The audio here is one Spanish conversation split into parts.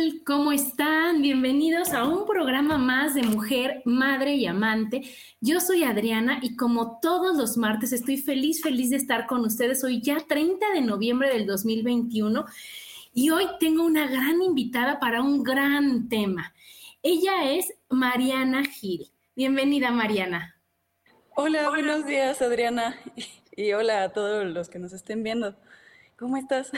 Tal? ¿Cómo están? Bienvenidos a un programa más de Mujer, Madre y Amante. Yo soy Adriana y como todos los martes estoy feliz, feliz de estar con ustedes. Hoy ya 30 de noviembre del 2021 y hoy tengo una gran invitada para un gran tema. Ella es Mariana Gil. Bienvenida, Mariana. Hola, buenos días, Adriana. Y hola a todos los que nos estén viendo. ¿Cómo estás?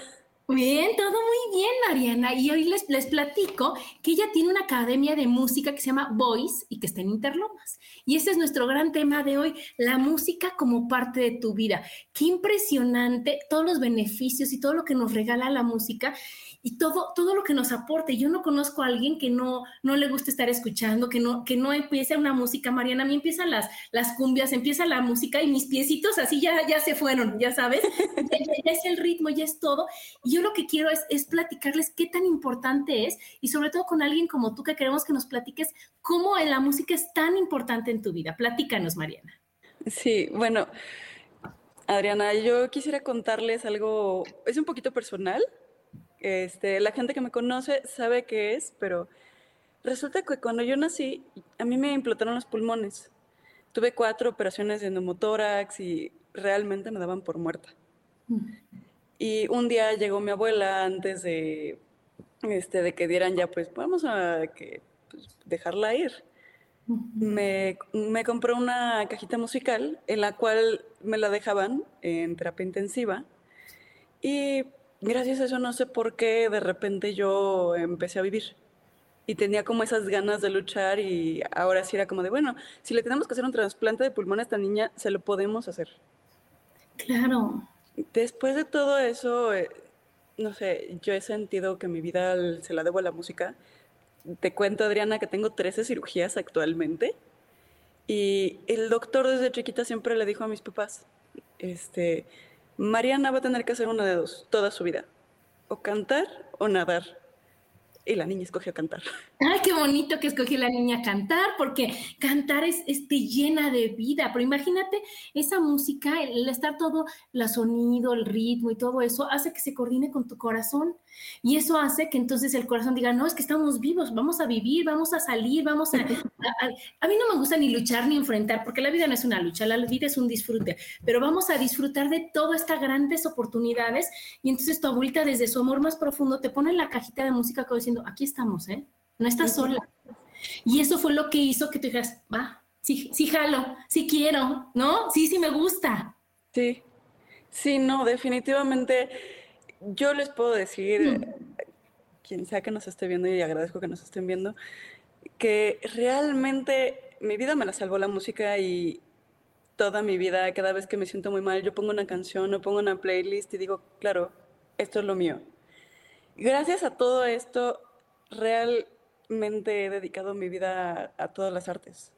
Bien, todo muy bien, Mariana. Y hoy les, les platico que ella tiene una academia de música que se llama Voice y que está en Interlomas. Y ese es nuestro gran tema de hoy, la música como parte de tu vida. Qué impresionante todos los beneficios y todo lo que nos regala la música y todo, todo lo que nos aporte. Yo no conozco a alguien que no, no le guste estar escuchando, que no, que no empiece una música, Mariana. A mí empiezan las, las cumbias, empieza la música y mis piecitos así ya, ya se fueron, ya sabes. ya, ya, es el ritmo, ya es todo. Y yo lo que quiero es, es platicarles qué tan importante es y sobre todo con alguien como tú que queremos que nos platiques cómo la música es tan importante en tu vida. Platícanos, Mariana. Sí, bueno. Adriana, yo quisiera contarles algo, es un poquito personal, este, la gente que me conoce sabe qué es, pero resulta que cuando yo nací, a mí me implotaron los pulmones. Tuve cuatro operaciones de neumotórax y realmente me daban por muerta. Y un día llegó mi abuela antes de, este, de que dieran ya, pues vamos a que, pues, dejarla ir. Me, me compró una cajita musical en la cual me la dejaban en terapia intensiva y gracias a eso no sé por qué de repente yo empecé a vivir. Y tenía como esas ganas de luchar y ahora sí era como de, bueno, si le tenemos que hacer un trasplante de pulmón a esta niña, se lo podemos hacer. Claro. Después de todo eso, eh, no sé, yo he sentido que mi vida se la debo a la música. Te cuento, Adriana, que tengo 13 cirugías actualmente. Y el doctor desde chiquita siempre le dijo a mis papás, este, Mariana va a tener que hacer una de dos toda su vida, o cantar o nadar. Y la niña escogió cantar. Ay, qué bonito que escogió la niña cantar, porque cantar es, es te llena de vida. Pero imagínate esa música, el estar todo, el sonido, el ritmo y todo eso, hace que se coordine con tu corazón. Y eso hace que entonces el corazón diga, no, es que estamos vivos, vamos a vivir, vamos a salir, vamos a... a, a, a mí no me gusta ni luchar ni enfrentar, porque la vida no es una lucha, la vida es un disfrute, pero vamos a disfrutar de todas estas grandes oportunidades. Y entonces tu abuelita desde su amor más profundo te pone en la cajita de música como diciendo, aquí estamos, ¿eh? No estás sola. Y eso fue lo que hizo que tú dijeras, va, sí, sí jalo, sí quiero, ¿no? Sí, sí me gusta. Sí, sí, no, definitivamente yo les puedo decir, mm. quien sea que nos esté viendo y agradezco que nos estén viendo, que realmente mi vida me la salvó la música y toda mi vida, cada vez que me siento muy mal, yo pongo una canción o pongo una playlist y digo, claro, esto es lo mío. Gracias a todo esto, realmente he dedicado mi vida a, todas las artes.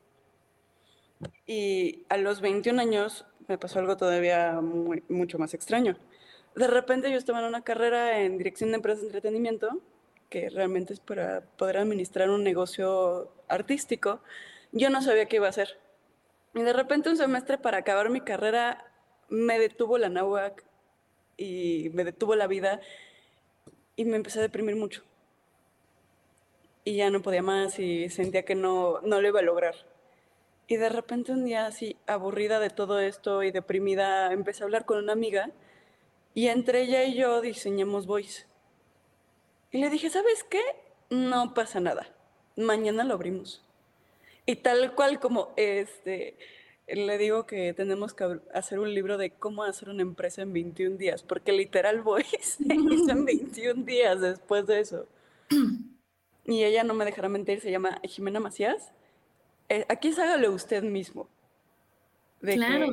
Y a los 21 años me pasó algo todavía mucho más extraño de repente yo estaba en una carrera en dirección de empresas de entretenimiento, que realmente es para poder administrar un negocio artístico. Yo no sabía qué iba a hacer. Y de repente un semestre para acabar mi carrera me detuvo la náhuac y me detuvo la vida y me empecé a deprimir mucho. y ya no podía más y sentía que no, no lo iba a lograr. Y de repente un día así, aburrida de todo esto y deprimida, empecé a hablar con una amiga y entre ella y yo diseñamos Voice. Y le dije, ¿sabes qué? No pasa nada. Mañana lo abrimos. Y tal cual como este, le digo que tenemos que hacer un libro de cómo hacer una empresa en 21 días, porque literal Voice se hizo en 21 días después de eso. Y ella no me dejará mentir, se llama Jimena Macías eh, aquí es hágalo usted mismo. De claro.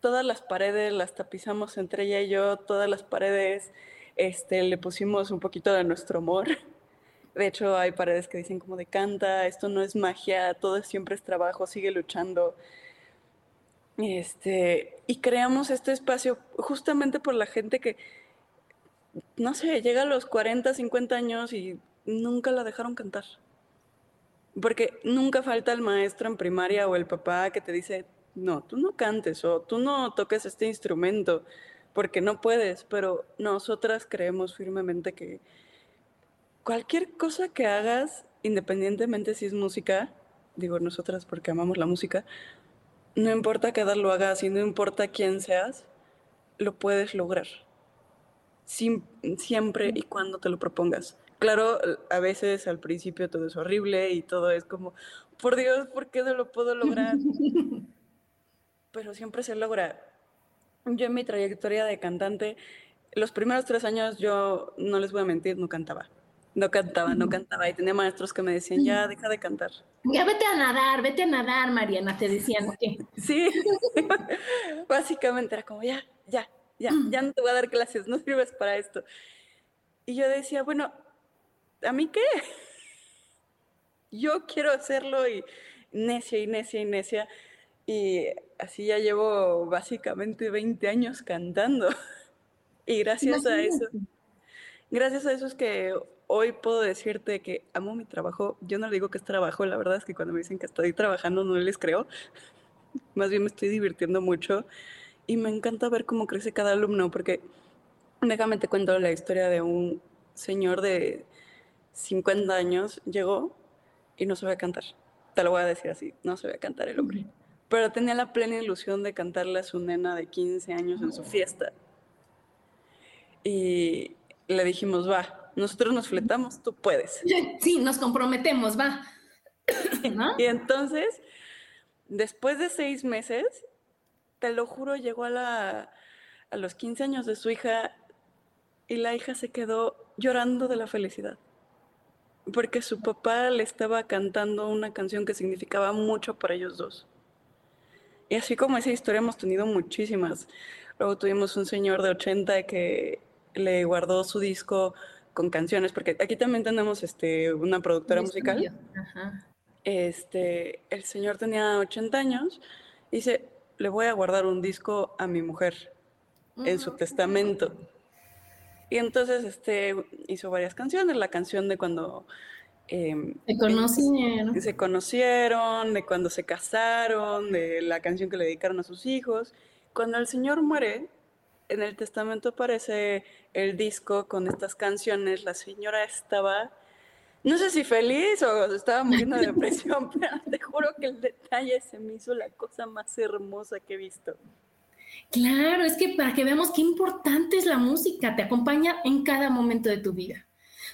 todas las paredes las tapizamos entre ella y yo, todas las paredes este, le pusimos un poquito de nuestro amor. De hecho, hay paredes que dicen como de canta, esto no es magia, todo siempre es trabajo, sigue luchando. Este, y creamos este espacio justamente por la gente que, no sé, llega a los 40, 50 años y nunca la dejaron cantar. Porque nunca falta el maestro en primaria o el papá que te dice, no, tú no cantes o tú no toques este instrumento porque no puedes, pero nosotras creemos firmemente que cualquier cosa que hagas, independientemente si es música, digo nosotras porque amamos la música, no importa qué edad lo hagas y no importa quién seas, lo puedes lograr. siempre y cuando te lo propongas claro, a veces al principio todo es horrible y todo es como, por Dios, ¿por qué no lo puedo lograr? Pero siempre se logra. Yo en mi trayectoria de cantante, los primeros tres años yo, no les voy a mentir, no cantaba. No cantaba, no cantaba. Y tenía maestros que me decían, ya, deja de cantar. Ya vete a nadar, vete a nadar, Mariana, te decían. Sí, básicamente era como, ya, ya, ya, ya no te voy a dar clases, no sirves para esto. Y yo decía, bueno, ¿a mí qué? Yo quiero hacerlo y necia y necia y necia. Y así ya llevo básicamente 20 años cantando. Y gracias a eso, gracias a eso es que hoy puedo decirte que amo mi trabajo. Yo no le digo que es trabajo, la verdad es que cuando me dicen que estoy trabajando no les creo. Más bien me estoy divirtiendo mucho y me encanta ver cómo crece cada alumno, porque déjame te cuento la historia de un señor de 50 años, llegó y no sabía cantar. Te lo voy a decir así, no sabía cantar el hombre. Pero tenía la plena ilusión de cantarle a su nena de 15 años en su fiesta. Y le dijimos, va, nosotros nos fletamos, tú puedes. Sí, nos comprometemos, va. Y entonces, después de seis meses, te lo juro, llegó a, la, a los 15 años de su hija y la hija se quedó llorando de la felicidad porque su papá le estaba cantando una canción que significaba mucho para ellos dos. Y así como esa historia hemos tenido muchísimas. Luego tuvimos un señor de 80 que le guardó su disco con canciones, porque aquí también tenemos este, una productora musical. Este, el señor tenía 80 años, dice, le voy a guardar un disco a mi mujer en su testamento. Y entonces este, hizo varias canciones, la canción de cuando... Em, se conocieron. Se conocieron, de cuando se casaron, de la canción que le dedicaron a sus hijos. Cuando el Señor muere, en el testamento aparece el disco con estas canciones. La señora estaba, no sé si feliz o estaba muriendo de depresión, pero te juro que el detalle se me hizo la cosa más hermosa que he visto. Claro, es que para que veamos qué importante es la música, te acompaña en cada momento de tu vida.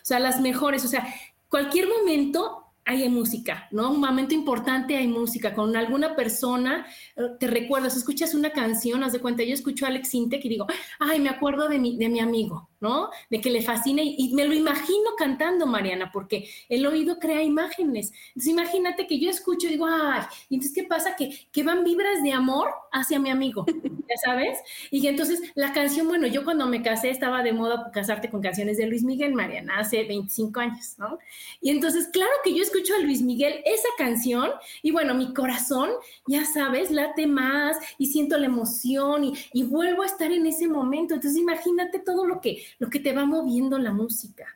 O sea, las mejores, o sea, cualquier momento hay música, ¿no? Un momento importante hay música. Con alguna persona eh, te recuerdas, escuchas una canción, haz de cuenta, yo escucho a Alex Intec y digo, ay, me acuerdo de mi, de mi amigo, ¿no? De que le fascina y, me lo imagino cantando, Mariana, porque el oído crea imágenes. Entonces imagínate que yo escucho y digo, ay, y entonces ¿qué pasa? Que, que van vibras de amor hacia mi amigo, ¿ya sabes? Y entonces la canción, bueno, yo cuando me casé estaba de moda casarte con canciones de Luis Miguel, Mariana, hace 25 años, ¿no? Y entonces, claro que yo escucho a Luis Miguel esa canción y bueno, mi corazón, ya sabes, late más y siento la emoción y, y vuelvo a estar en ese momento. Entonces imagínate todo lo que lo que te va moviendo la música.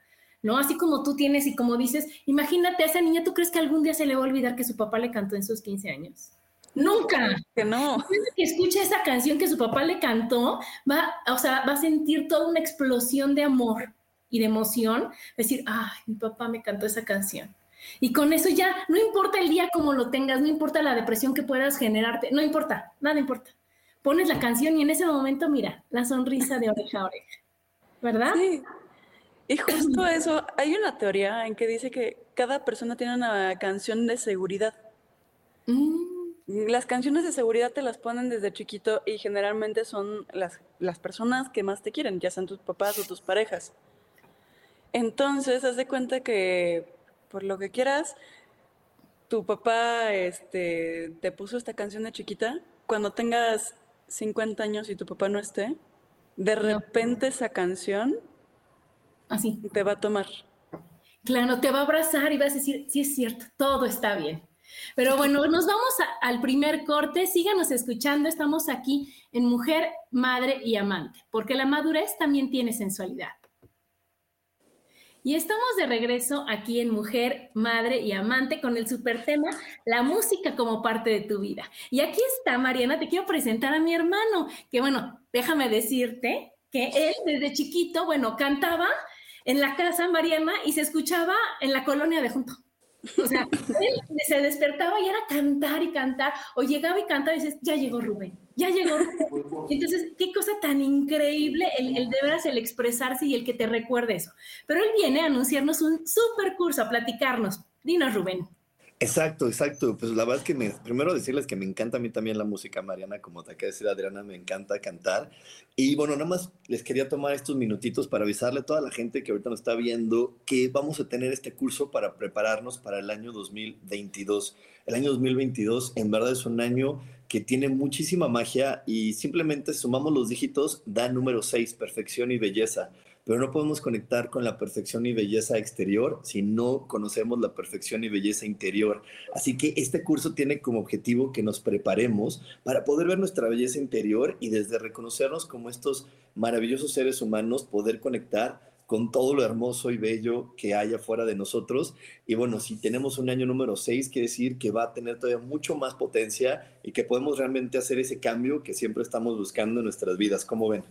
¿no? Así como tú tienes y como dices, imagínate a esa niña, ¿tú crees que algún día se le va a olvidar que su papá le cantó en sus 15 años? Nunca. Que no. que escucha esa canción que su papá le cantó, va, o sea, va a sentir toda una explosión de amor y de emoción, decir, ay, mi papá me cantó esa canción. Y con eso ya, no importa el día como lo tengas, no importa la depresión que puedas generarte, no importa, nada importa. Pones la canción y en ese momento, mira, la sonrisa de oreja a oreja, ¿verdad? Sí. Y justo eso, hay una teoría en que dice que cada persona tiene una canción de seguridad. Mm. Las canciones de seguridad te las ponen desde chiquito y generalmente son las, las personas que más te quieren, ya sean tus papás o tus parejas. Entonces, haz de cuenta que, por lo que quieras, tu papá este, te puso esta canción de chiquita. Cuando tengas 50 años y tu papá no esté, de repente esa canción así te va a tomar. Claro, te va a abrazar y vas a decir, sí es cierto, todo está bien. Pero bueno, nos vamos al primer corte. Síganos escuchando. Estamos aquí en Mujer, Madre y Amante, porque la madurez también tiene sensualidad. Y estamos de regreso aquí en Mujer, Madre y Amante con el super tema, la música como parte de tu vida. Y aquí está, Mariana, te quiero presentar a mi hermano, que bueno, déjame decirte que él desde chiquito, bueno, cantaba en la casa, Mariana, y se escuchaba en la colonia de junto. O sea, él se despertaba y era cantar y cantar, o llegaba y cantaba y dices, ya llegó Rubén, ya llegó. Entonces, qué cosa tan increíble el, el de veras el expresarse y el que te recuerde eso. Pero él viene a anunciarnos un super curso, a platicarnos. Dinos, Rubén. Exacto, exacto. Pues la verdad es que me, primero decirles que me encanta a mí también la música, Mariana, como te acaba de decir Adriana, me encanta cantar. Y bueno, nada más les quería tomar estos minutitos para avisarle a toda la gente que ahorita nos está viendo que vamos a tener este curso para prepararnos para el año 2022. El año 2022 en verdad es un año que tiene muchísima magia y simplemente sumamos los dígitos, da número 6, perfección y belleza pero no podemos conectar con la perfección y belleza exterior si no conocemos la perfección y belleza interior. Así que este curso tiene como objetivo que nos preparemos para poder ver nuestra belleza interior y desde reconocernos como estos maravillosos seres humanos, poder conectar con todo lo hermoso y bello que hay afuera de nosotros. Y bueno, si tenemos un año número 6, quiere decir que va a tener todavía mucho más potencia y que podemos realmente hacer ese cambio que siempre estamos buscando en nuestras vidas. ¿Cómo ven?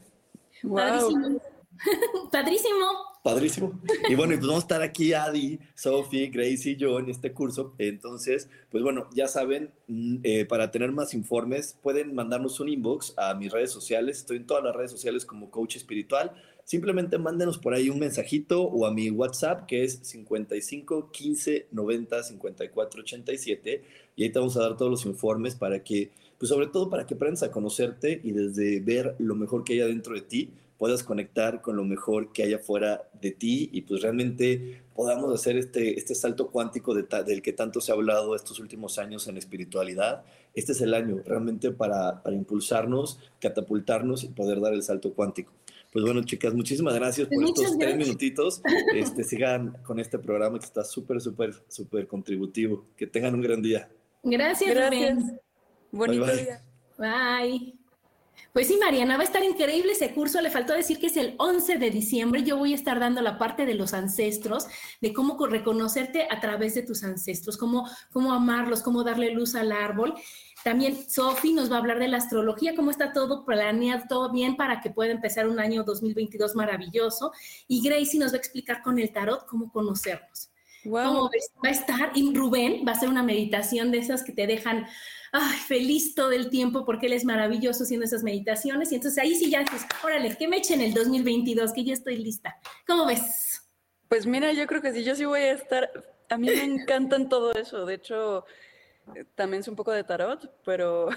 Wow. Padrísimo. Padrísimo. Y bueno, pues vamos a estar aquí Adi, Sophie, Grace y yo en este curso. Entonces, pues bueno, ya saben, mm, eh, para tener más informes pueden mandarnos un inbox a mis redes sociales. Estoy en todas las redes sociales como coach espiritual. Simplemente mándenos por ahí un mensajito o a mi WhatsApp que es 55 15 90 54 87 y ahí te vamos a dar todos los informes para que, pues sobre todo para que aprendas a conocerte y desde ver lo mejor que hay adentro de ti, puedas conectar con lo mejor que hay afuera de ti y pues realmente podamos hacer este, este salto cuántico del que tanto se ha hablado estos últimos años en espiritualidad. Este es el año realmente para, para impulsarnos, catapultarnos y poder dar el salto cuántico. Pues bueno, chicas, muchísimas gracias por estos tres minutitos. Este, sigan con este programa que está súper, súper, súper contributivo. Que tengan un gran día. Gracias, Gracias. Bonito día. Bye. Pues sí, Mariana, va a estar increíble ese curso. Le faltó decir que es el 11 de diciembre. Yo voy a estar dando la parte de los ancestros, de cómo reconocerte a través de tus ancestros, cómo, cómo amarlos, cómo darle luz al árbol. También Sofi nos va a hablar de la astrología, cómo está todo planeado, todo bien para que pueda empezar un año 2022 maravilloso. Y Gracie nos va a explicar con el tarot cómo conocernos. Wow. Va a estar, y Rubén va a hacer una meditación de esas que te dejan ay, feliz todo el tiempo porque él es maravilloso haciendo esas meditaciones. Y entonces ahí sí ya dices, órale, que me echen el 2022, que ya estoy lista. ¿Cómo ves? Pues mira, yo creo que sí, yo sí voy a estar, a mí me encantan todo eso. De hecho, también es un poco de tarot, pero...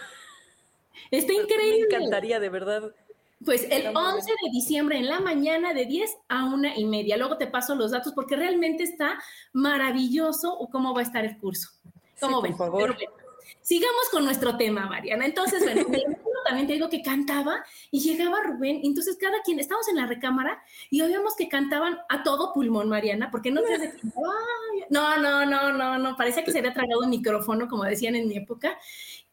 Está increíble. Me encantaría, de verdad. Pues el 11 de diciembre en la mañana de 10 a una y media. Luego te paso los datos porque realmente está maravilloso cómo va a estar el curso. ¿Cómo ven? Por favor. Sigamos con nuestro tema, Mariana. Entonces, bueno, también te digo que cantaba y llegaba Rubén. Entonces, cada quien, estábamos en la recámara y oíamos que cantaban a todo pulmón, Mariana, porque no te No, no, no, no, no. Parecía que se había tragado un micrófono, como decían en mi época.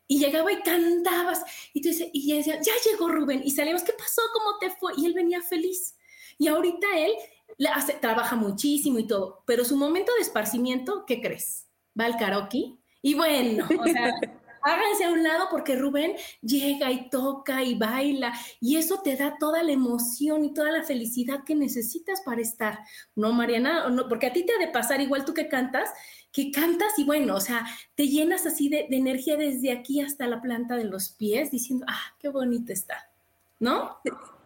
Y llegaba y cantabas. Y tú dices, y decía, ya llegó Rubén. Y salimos, ¿qué pasó? ¿Cómo te fue? Y él venía feliz. Y ahorita él hace, trabaja muchísimo y todo. Pero su momento de esparcimiento, ¿qué crees? Va al karaoke y bueno, o sea, háganse a un lado porque Rubén llega y toca y baila y eso te da toda la emoción y toda la felicidad que necesitas para estar. No, Mariana, no, porque a ti te ha de pasar igual tú que cantas, que cantas y bueno, o sea, te llenas así de, de energía desde aquí hasta la planta de los pies diciendo, ah, qué bonito está, ¿no?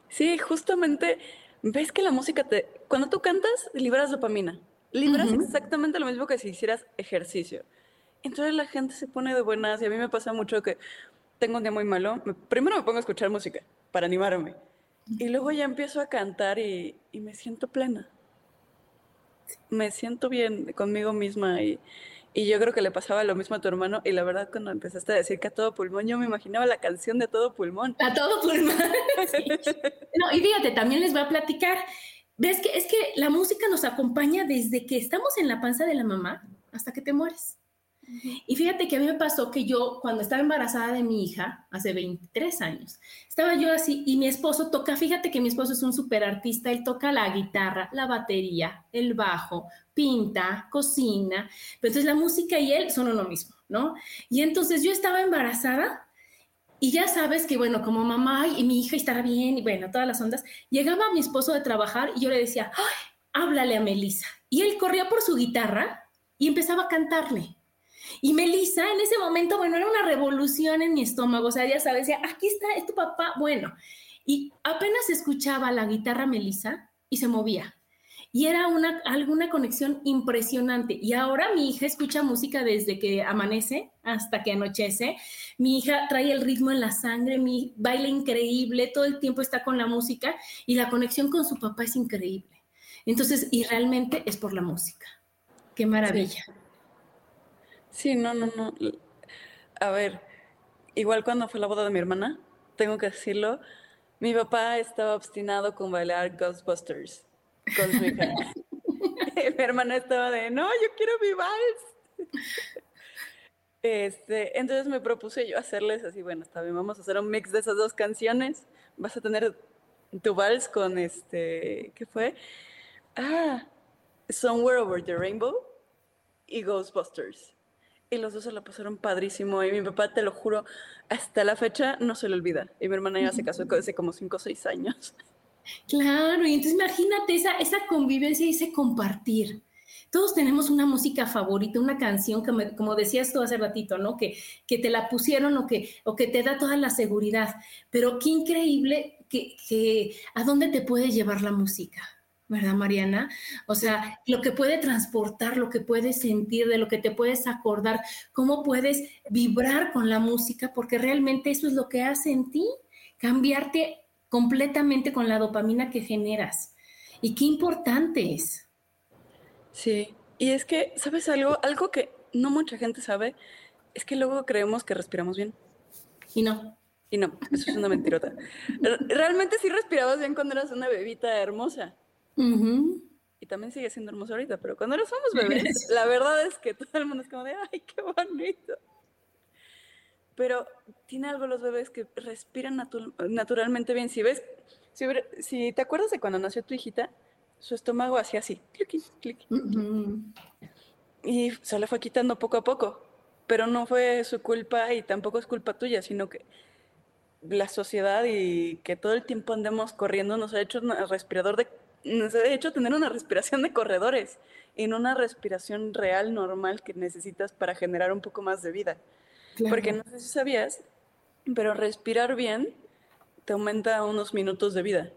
Sí, justamente ves que la música te, cuando tú cantas, liberas dopamina. Libras exactamente lo mismo que si hicieras ejercicio. Entonces la gente se pone de buenas y a mí me pasa mucho que tengo un día muy malo. primero me pongo a escuchar música para animarme y luego ya empiezo a cantar y, y me siento plena. Me siento bien conmigo misma y, y yo creo que le pasaba lo mismo a tu hermano. Y la verdad, cuando empezaste a decir que a todo pulmón, yo me imaginaba la canción de todo pulmón. A todo pulmón. No, y fíjate, también les voy a platicar. ¿Ves que es que la música nos acompaña desde que estamos en la panza de la mamá hasta que te mueres? Y fíjate que a mí me pasó que yo, cuando estaba embarazada de mi hija, hace 23 años, estaba yo así y mi esposo toca, fíjate que mi esposo es un súper artista, él toca la guitarra, la batería, el bajo, pinta, cocina, pero entonces la música y él son uno mismo, ¿no? Y entonces yo estaba embarazada y ya sabes que, bueno, como mamá y mi hija estará bien y bueno, todas las ondas, llegaba mi esposo de trabajar y yo le decía, háblale a Melissa. Y él corría por su guitarra y empezaba a cantarle. Y Melissa en ese momento, bueno, era una revolución en mi estómago, o sea, ya sabes, decía, aquí está, es tu papá, bueno. Y apenas escuchaba la guitarra Melissa y se movía. Y era una, alguna conexión impresionante. Y ahora mi hija escucha música desde que amanece hasta que anochece. Mi hija trae el ritmo en la sangre, mi baila increíble, todo el tiempo está con la música y la conexión con su papá es increíble. Entonces, y realmente es por la música. Qué maravilla. Sí, no, no, no. A ver, igual cuando fue la boda de mi hermana, tengo que decirlo, mi papá estaba obstinado con bailar Ghostbusters con su hija. mi hermana estaba de, no, yo quiero mi vals. Este, entonces me propuse yo hacerles así, bueno, está bien, vamos a hacer un mix de esas dos canciones. Vas a tener tu vals con este, ¿qué fue? Ah, Somewhere Over the Rainbow y Ghostbusters y los dos se la pasaron padrísimo. Y mi papá, te lo juro, hasta la fecha no se le olvida. Y mi hermana ya se casó hace como 5 o 6 años. Claro, y entonces imagínate esa, esa convivencia y ese compartir. Todos tenemos una música favorita, una canción que, como decías tú hace ratito, ¿no? Que, que te la pusieron o que, o que te da toda la seguridad. Pero qué increíble que, que a dónde te puede llevar la música. ¿Verdad, Mariana? O sea, lo que puede transportar, lo que puedes sentir, de lo que te puedes acordar, cómo puedes vibrar con la música, porque realmente eso es lo que hace en ti, cambiarte completamente con la dopamina que generas. Y qué importante es. Sí, y es que, ¿sabes algo? Algo que no mucha gente sabe es que luego creemos que respiramos bien. Y no. Y no, eso es una mentirota. Realmente sí respirabas bien cuando eras una bebita hermosa. Y también sigue siendo hermoso ahorita, pero cuando éramos bebés, la verdad es que todo el mundo es como de, ay, qué bonito. Pero tiene algo los bebés que respiran naturalmente bien. Si ves, si, te acuerdas de cuando nació tu hijita, su estómago hacía así, clic, clic. Y se le fue quitando poco a poco. Pero no fue su culpa y tampoco es culpa tuya, sino que la sociedad y que todo el tiempo andemos corriendo nos ha hecho un respirador de de hecho tener una respiración de corredores no una respiración real, normal que necesitas para generar un poco más de vida. Porque no sé si sabías, pero respirar bien te aumenta unos minutos de vida.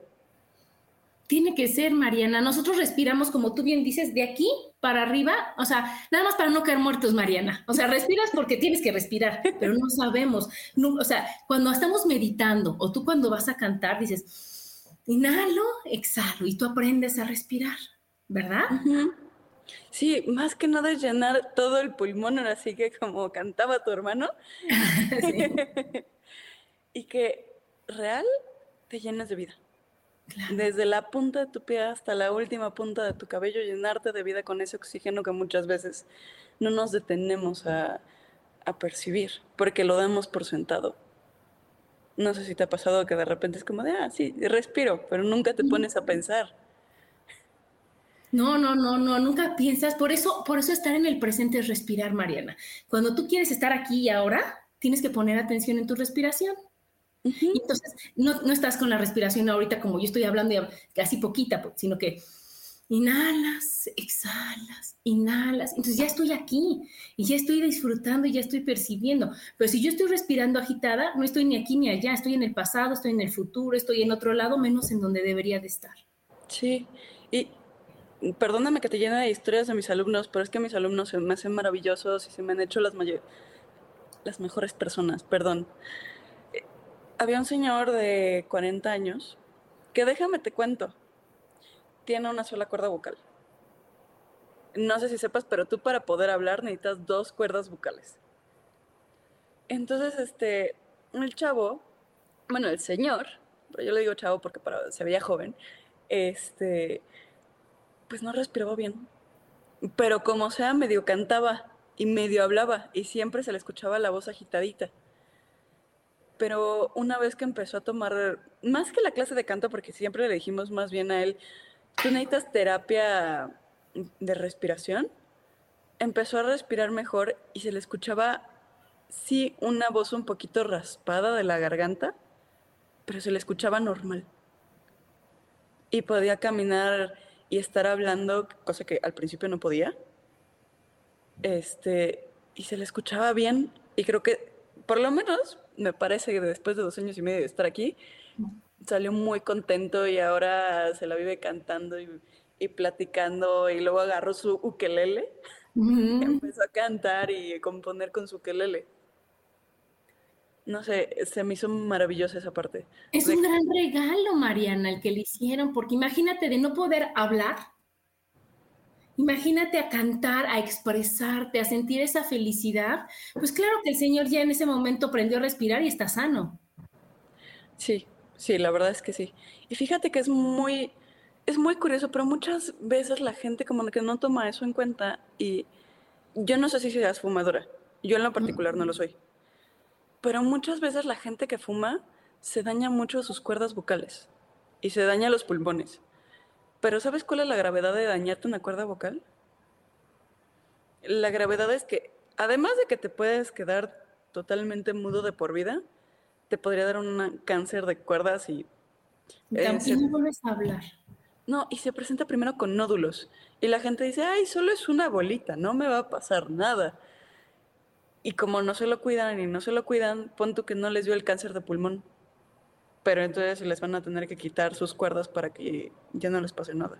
Tiene que ser, Mariana. Nosotros respiramos, como tú bien dices, de aquí para arriba, o sea, nada más para no caer muertos, Mariana. O sea, respiras porque tienes que respirar, pero no sabemos. o sea, cuando estamos meditando o tú cuando vas a cantar dices, inhalo, exhalo y tú aprendes a respirar, ¿verdad? Sí, más que nada es llenar todo el pulmón, ahora sí que como cantaba tu hermano. y que real te llenas de vida. Desde la punta de tu pie hasta la última punta de tu cabello, llenarte de vida con ese oxígeno que muchas veces no nos detenemos a, a percibir, porque lo damos por sentado. No sé si te ha pasado que de repente es como de, ah, sí, respiro, pero nunca te pones a pensar. No, no, no, no, nunca piensas. Por eso, por eso estar en el presente es respirar, Mariana. Cuando tú quieres estar aquí y ahora, tienes que poner atención en tu respiración. entonces, no, no, estás con la respiración ahorita como yo estoy hablando, casi poquita, pues, sino que inhalas, exhalas, inhalas. Entonces ya estoy aquí y ya estoy disfrutando y ya estoy percibiendo. Pero si yo estoy respirando agitada, no estoy ni aquí ni allá, estoy en el pasado, estoy en el futuro, estoy en otro lado, menos en donde debería de estar. Sí, y perdóname que te llene de historias de mis alumnos, pero es que mis alumnos se me hacen maravillosos y se me han hecho las, las mejores personas, perdón. Eh, había un señor de 40 años que déjame te cuento, tiene una sola cuerda vocal. No sé si sepas, pero tú para poder hablar necesitas dos cuerdas vocales. Entonces, este, el chavo, bueno, el señor, pero yo le digo chavo porque para, se veía joven, este, pues no respiraba bien. Pero como sea, medio cantaba y medio hablaba y siempre se le escuchaba la voz agitadita. Pero una vez que empezó a tomar, más que la clase de canto, porque siempre le dijimos más bien a él, tú necesitas terapia de respiración, empezó a respirar mejor y se le escuchaba, sí, una voz un poquito raspada de la garganta, pero se le escuchaba normal. Y podía caminar y estar hablando, cosa que al principio no podía. Este, y se le escuchaba bien. Y creo que, por lo menos, me parece que después de dos años y medio de estar aquí, salió muy contento y ahora se la vive cantando y, platicando y luego agarró su ukelele y empezó a cantar y componer con su ukelele. No sé, se me hizo maravillosa esa parte. Es un gran regalo, Mariana, el que le hicieron, porque imagínate de no poder hablar, imagínate a cantar, a expresarte, a sentir esa felicidad. Pues claro que el Señor ya en ese momento aprendió a respirar y está sano. Sí, Sí, la verdad es que sí. Y fíjate que es muy, es muy curioso, pero muchas veces la gente como que no toma eso en cuenta y yo no sé si seas fumadora, yo en lo particular no lo soy, pero muchas veces la gente que fuma se daña mucho sus cuerdas vocales y se daña los pulmones. Pero ¿sabes cuál es la gravedad de dañarte una cuerda vocal? La gravedad es que, además de que te puedes quedar totalmente mudo de por vida, te podría dar un cáncer de cuerdas y... Eh, no vuelves a hablar. No, y se presenta primero con nódulos. Y la gente dice, ay, solo es una bolita, no me va a pasar nada. Y como no se lo cuidan y no se lo cuidan, punto que no les dio el cáncer de pulmón. Pero entonces les van a tener que quitar sus cuerdas para que ya no les pase nada.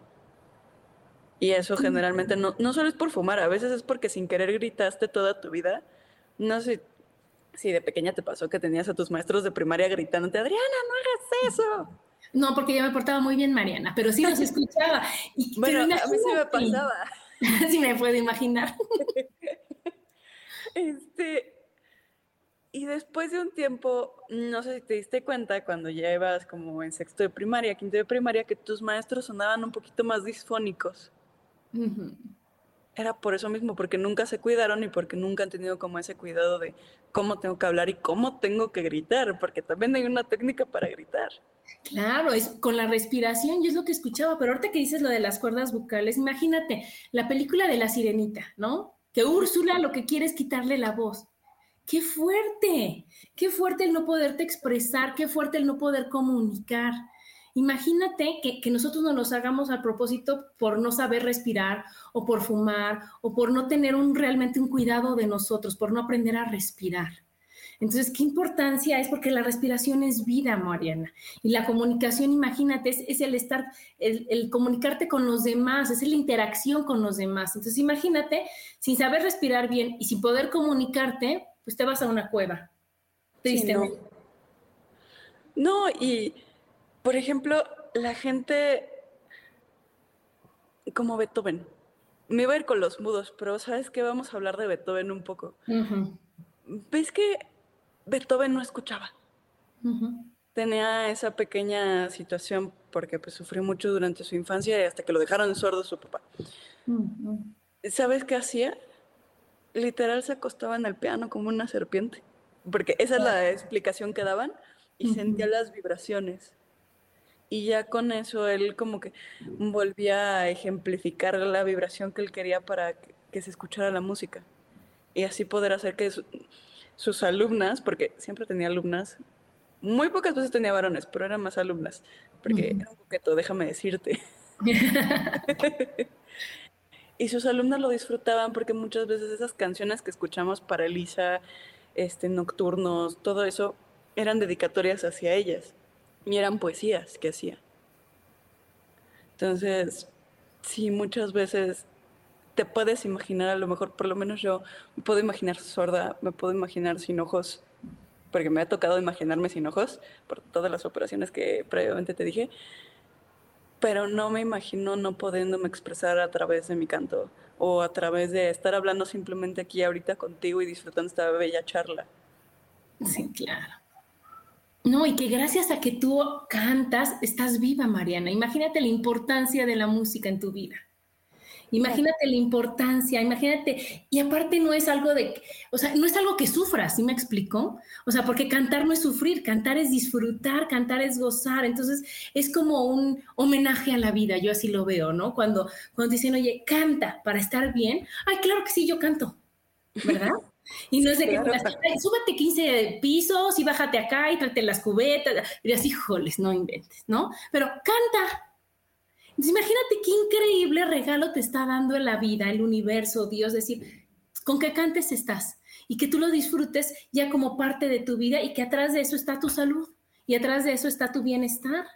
Y eso generalmente no, no solo es por fumar, a veces es porque sin querer gritaste toda tu vida. No sé si de pequeña te pasó que tenías a tus maestros de primaria gritándote, Adriana, no hagas eso. No, porque yo me portaba muy bien, Mariana, pero sí los escuchaba. Y, bueno, a mí sí me pasaba. sí me puedo imaginar. este, y después de un tiempo, no sé si te diste cuenta, cuando ya ibas como en sexto de primaria, quinto de primaria, que tus maestros sonaban un poquito más disfónicos era por eso mismo, porque nunca se cuidaron y porque nunca han tenido como ese cuidado de cómo tengo que hablar y cómo tengo que gritar, porque también hay una técnica para gritar. Claro, es con la respiración, yo es lo que escuchaba, pero ahorita que dices lo de las cuerdas vocales, imagínate la película de la sirenita, ¿no? Que Úrsula lo que quiere es quitarle la voz. ¡Qué fuerte! ¡Qué fuerte el no poderte expresar! ¡Qué fuerte el no poder comunicar! Imagínate que, nosotros no nos hagamos al propósito por no saber respirar o por fumar o por no tener un, realmente un cuidado de nosotros, por no aprender a respirar. Entonces, ¿qué importancia es? Porque la respiración es vida, Mariana. Y la comunicación, imagínate, es, el estar, el, el, comunicarte con los demás, es la interacción con los demás. Entonces, imagínate, sin saber respirar bien y sin poder comunicarte, pues te vas a una cueva. Tristemente. no, y por ejemplo, la gente como Beethoven. Me iba a ir con los mudos, pero ¿sabes qué? Vamos a hablar de Beethoven un poco. ¿Ves que Beethoven no escuchaba? Tenía esa pequeña situación porque pues, sufrió mucho durante su infancia y hasta que lo dejaron sordo su papá. ¿Sabes qué hacía? Literal se acostaba en el piano como una serpiente, porque esa es la explicación que daban y sentía las vibraciones y ya con eso él como que volvía a ejemplificar la vibración que él quería para que, se escuchara la música. Y así poder hacer que sus alumnas, porque siempre tenía alumnas, muy pocas veces tenía varones, pero eran más alumnas, porque era un coqueto, déjame decirte. y sus alumnas lo disfrutaban porque muchas veces esas canciones que escuchamos para Elisa, este, nocturnos, todo eso, eran dedicatorias hacia ellas y eran poesías que hacía. Entonces, sí, muchas veces te puedes imaginar, a lo mejor, por lo menos yo me puedo imaginar sorda, me puedo imaginar sin ojos, porque me ha tocado imaginarme sin ojos por todas las operaciones que previamente te dije, pero no me imagino no pudiéndome expresar a través de mi canto o a través de estar hablando simplemente aquí ahorita contigo y disfrutando esta bella charla. Sí, claro. No, y que gracias a que tú cantas, estás viva, Mariana. Imagínate la importancia de la música en tu vida. Imagínate la importancia, imagínate, y aparte no es algo de, o sea, no es algo que sufras, ¿sí me explico? O sea, porque cantar no es sufrir, cantar es disfrutar, cantar es gozar, entonces es como un homenaje a la vida, yo así lo veo, ¿no? Cuando, cuando dicen, oye, canta para estar bien, ay, claro que sí, yo canto, ¿verdad? Y no es de que súbete 15 pisos y bájate acá y tráete las cubetas. Y así, híjoles, no inventes, ¿no? Pero canta. Entonces, imagínate qué increíble regalo te está dando la vida, el universo, Dios, decir, con que cantes estás y que tú lo disfrutes ya como parte de tu vida y que atrás de eso está tu salud y atrás de eso está tu bienestar.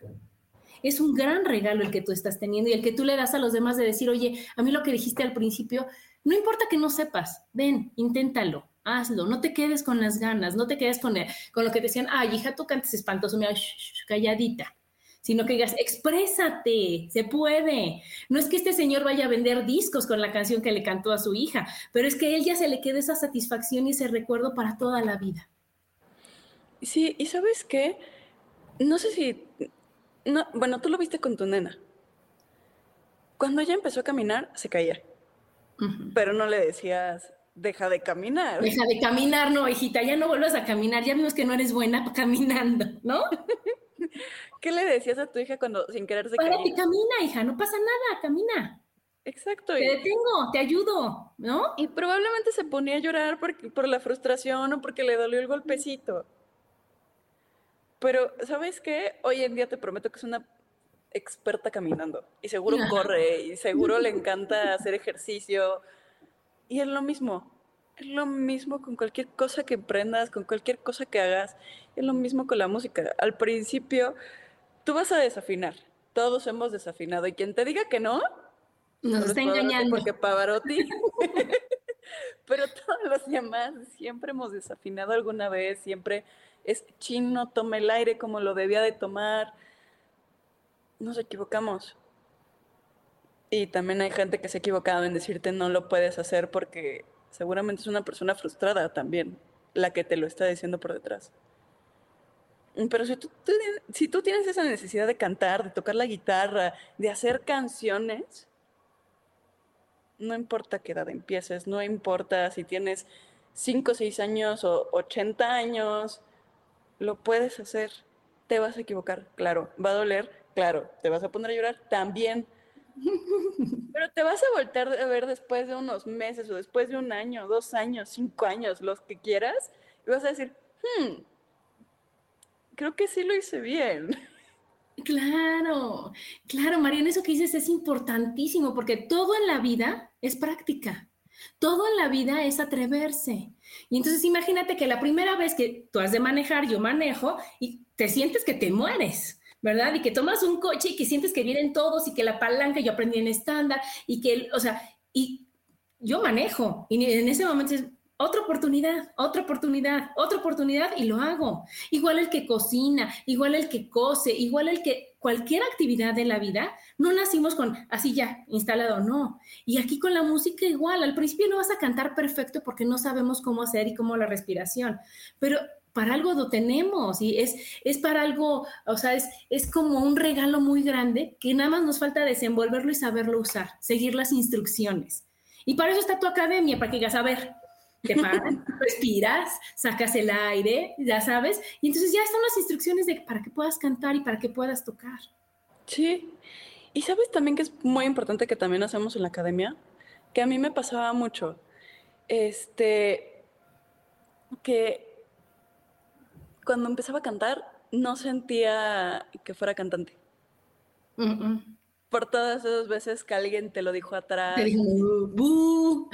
Es un gran regalo el que tú estás teniendo y el que tú le das a los demás de decir, oye, a mí lo que dijiste al principio no importa que no sepas, ven, inténtalo, hazlo, no te quedes con las ganas, no te quedes con, con lo que decían, ay, hija, tú cantes espantoso, mira, calladita, sino que digas, exprésate, se puede. No es que este señor vaya a vender discos con la canción que le cantó a su hija, pero es que él ya se le quede esa satisfacción y ese recuerdo para toda la vida. Sí, y sabes qué, no sé si, no, bueno, tú lo viste con tu nena. Cuando ella empezó a caminar, se caía. Pero no le decías, deja de caminar. Deja de caminar, no, hijita, ya no vuelvas a caminar, ya vimos que no eres buena caminando, ¿no? ¿Qué le decías a tu hija cuando sin querer se Párate, camina, hija, no pasa nada, camina. Exacto. Te detengo, te ayudo, ¿no? Y probablemente se ponía a llorar por, por la frustración o porque le dolió el golpecito. Pero, ¿sabes qué? Hoy en día te prometo que es una experta caminando y seguro corre y seguro le encanta hacer ejercicio. Y es lo mismo, es lo mismo con cualquier cosa que emprendas, con cualquier cosa que hagas, es lo mismo con la música. Al principio, tú vas a desafinar, todos hemos desafinado y quien te diga que no, nos está engañando. Porque Pavarotti. Pero todos los demás siempre hemos desafinado alguna vez, siempre es chino, toma el aire como lo debía de tomar nos equivocamos. Y también hay gente que se ha equivocado en decirte no lo puedes hacer porque seguramente es una persona frustrada también la que te lo está diciendo por detrás. Pero si tú, si tú tienes esa necesidad de cantar, de tocar la guitarra, de hacer canciones, no importa qué edad empieces, no importa si tienes 5, 6 años o 80 años, lo puedes hacer. Te vas a equivocar, claro, va a doler, Claro, te vas a poner a llorar también. Pero te vas a voltear a ver después de unos meses o después de un año, dos años, cinco años, los que quieras, y vas a decir, hmm, creo que sí lo hice bien. Claro, claro, Mariana, eso que dices es importantísimo porque todo en la vida es práctica. Todo en la vida es atreverse. Y entonces imagínate que la primera vez que tú has de manejar, yo manejo y te sientes que te mueres. ¿Verdad? Y que tomas un coche y que sientes que vienen todos y que la palanca yo aprendí en estándar y que, o sea, y yo manejo y en ese momento es otra oportunidad, otra oportunidad, otra oportunidad y lo hago. Igual el que cocina, igual el que cose, igual el que cualquier actividad de la vida, no nacimos con así ya, instalado, no. Y aquí con la música igual, al principio no vas a cantar perfecto porque no sabemos cómo hacer y cómo la respiración, pero para algo lo tenemos y es, es para algo, o sea, es, es como un regalo muy grande que nada más nos falta desenvolverlo y saberlo usar, seguir las instrucciones. Y para eso está tu academia, para que digas, a ver, te paras, respiras, sacas el aire, ya sabes, y entonces ya están las instrucciones de, para que puedas cantar y para que puedas tocar. Sí, y sabes también que es muy importante que también hacemos en la academia, que a mí me pasaba mucho. Este, que cuando empezaba a cantar no sentía que fuera cantante. Por todas esas veces que alguien te lo dijo atrás. Te dijo, ¡bu!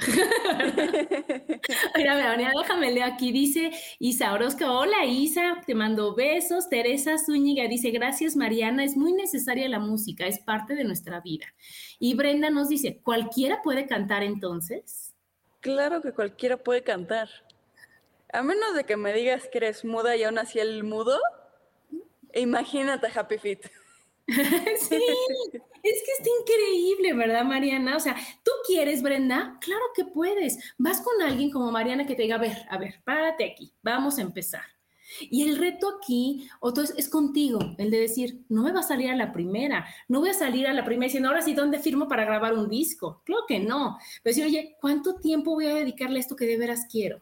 Mira, déjame leer aquí. Dice Isa Orozco, hola Isa, te mando besos. Teresa Zúñiga dice, gracias Mariana, es muy necesaria la música, es parte de nuestra vida. Y Brenda nos dice, ¿cualquiera puede cantar entonces? Claro que cualquiera puede cantar. A menos de que me digas que eres muda y aún así el mudo, imagínate Happy Feet. sí, es que está increíble, ¿verdad, Mariana? O sea, ¿tú quieres, Brenda? Claro que puedes. Vas con alguien como Mariana que te diga, a ver, a ver, párate aquí, vamos a empezar. Y el reto aquí, otro es, es, contigo, el de decir, no me va a salir a la primera, no voy a salir a la primera diciendo, ahora sí, ¿dónde firmo para grabar un disco? Claro que no. Pero decir, oye, ¿cuánto tiempo voy a dedicarle a esto que de veras quiero?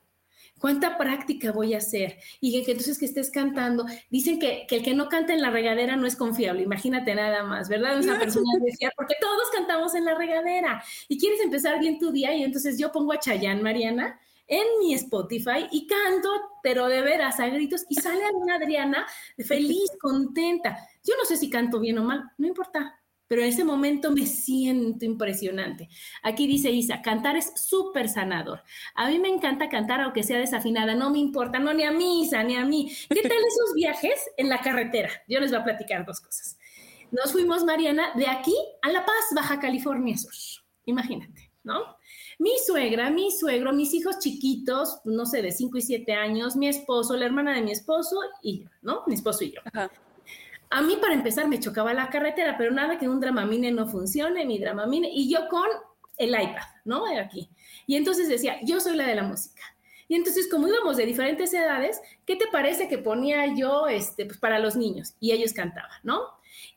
¿Cuánta práctica voy a hacer? Y que, entonces que estés cantando, dicen que, el que no canta en la regadera no es confiable, imagínate nada más, ¿verdad? Esa persona decía, porque todos cantamos en la regadera y quieres empezar bien tu día y entonces yo pongo a Chayanne, Mariana, en mi Spotify y canto, pero de veras a gritos y sale una Adriana feliz, contenta. Yo no sé si canto bien o mal, no importa, pero en ese momento me siento impresionante. Aquí dice Isa, cantar es súper sanador. A mí me encanta cantar aunque sea desafinada, no me importa, no ni a mí, Isa, ni a mí. ¿Qué tal esos viajes en la carretera? Yo les voy a platicar dos cosas. Nos fuimos, Mariana, de aquí a La Paz, Baja California Sur. Imagínate, ¿no? Mi suegra, mi suegro, mis hijos chiquitos, no sé, de 5 y 7 años, mi esposo, la hermana de mi esposo y yo, ¿no? Mi esposo y yo. A mí, para empezar, me chocaba la carretera, pero nada que un Dramamine no funcione, mi Dramamine, y yo con el iPad, ¿no? Aquí. Y entonces decía, yo soy la de la música. Y entonces, como íbamos de diferentes edades, ¿qué te parece que ponía yo este, pues, para los niños? Y ellos cantaban, ¿no?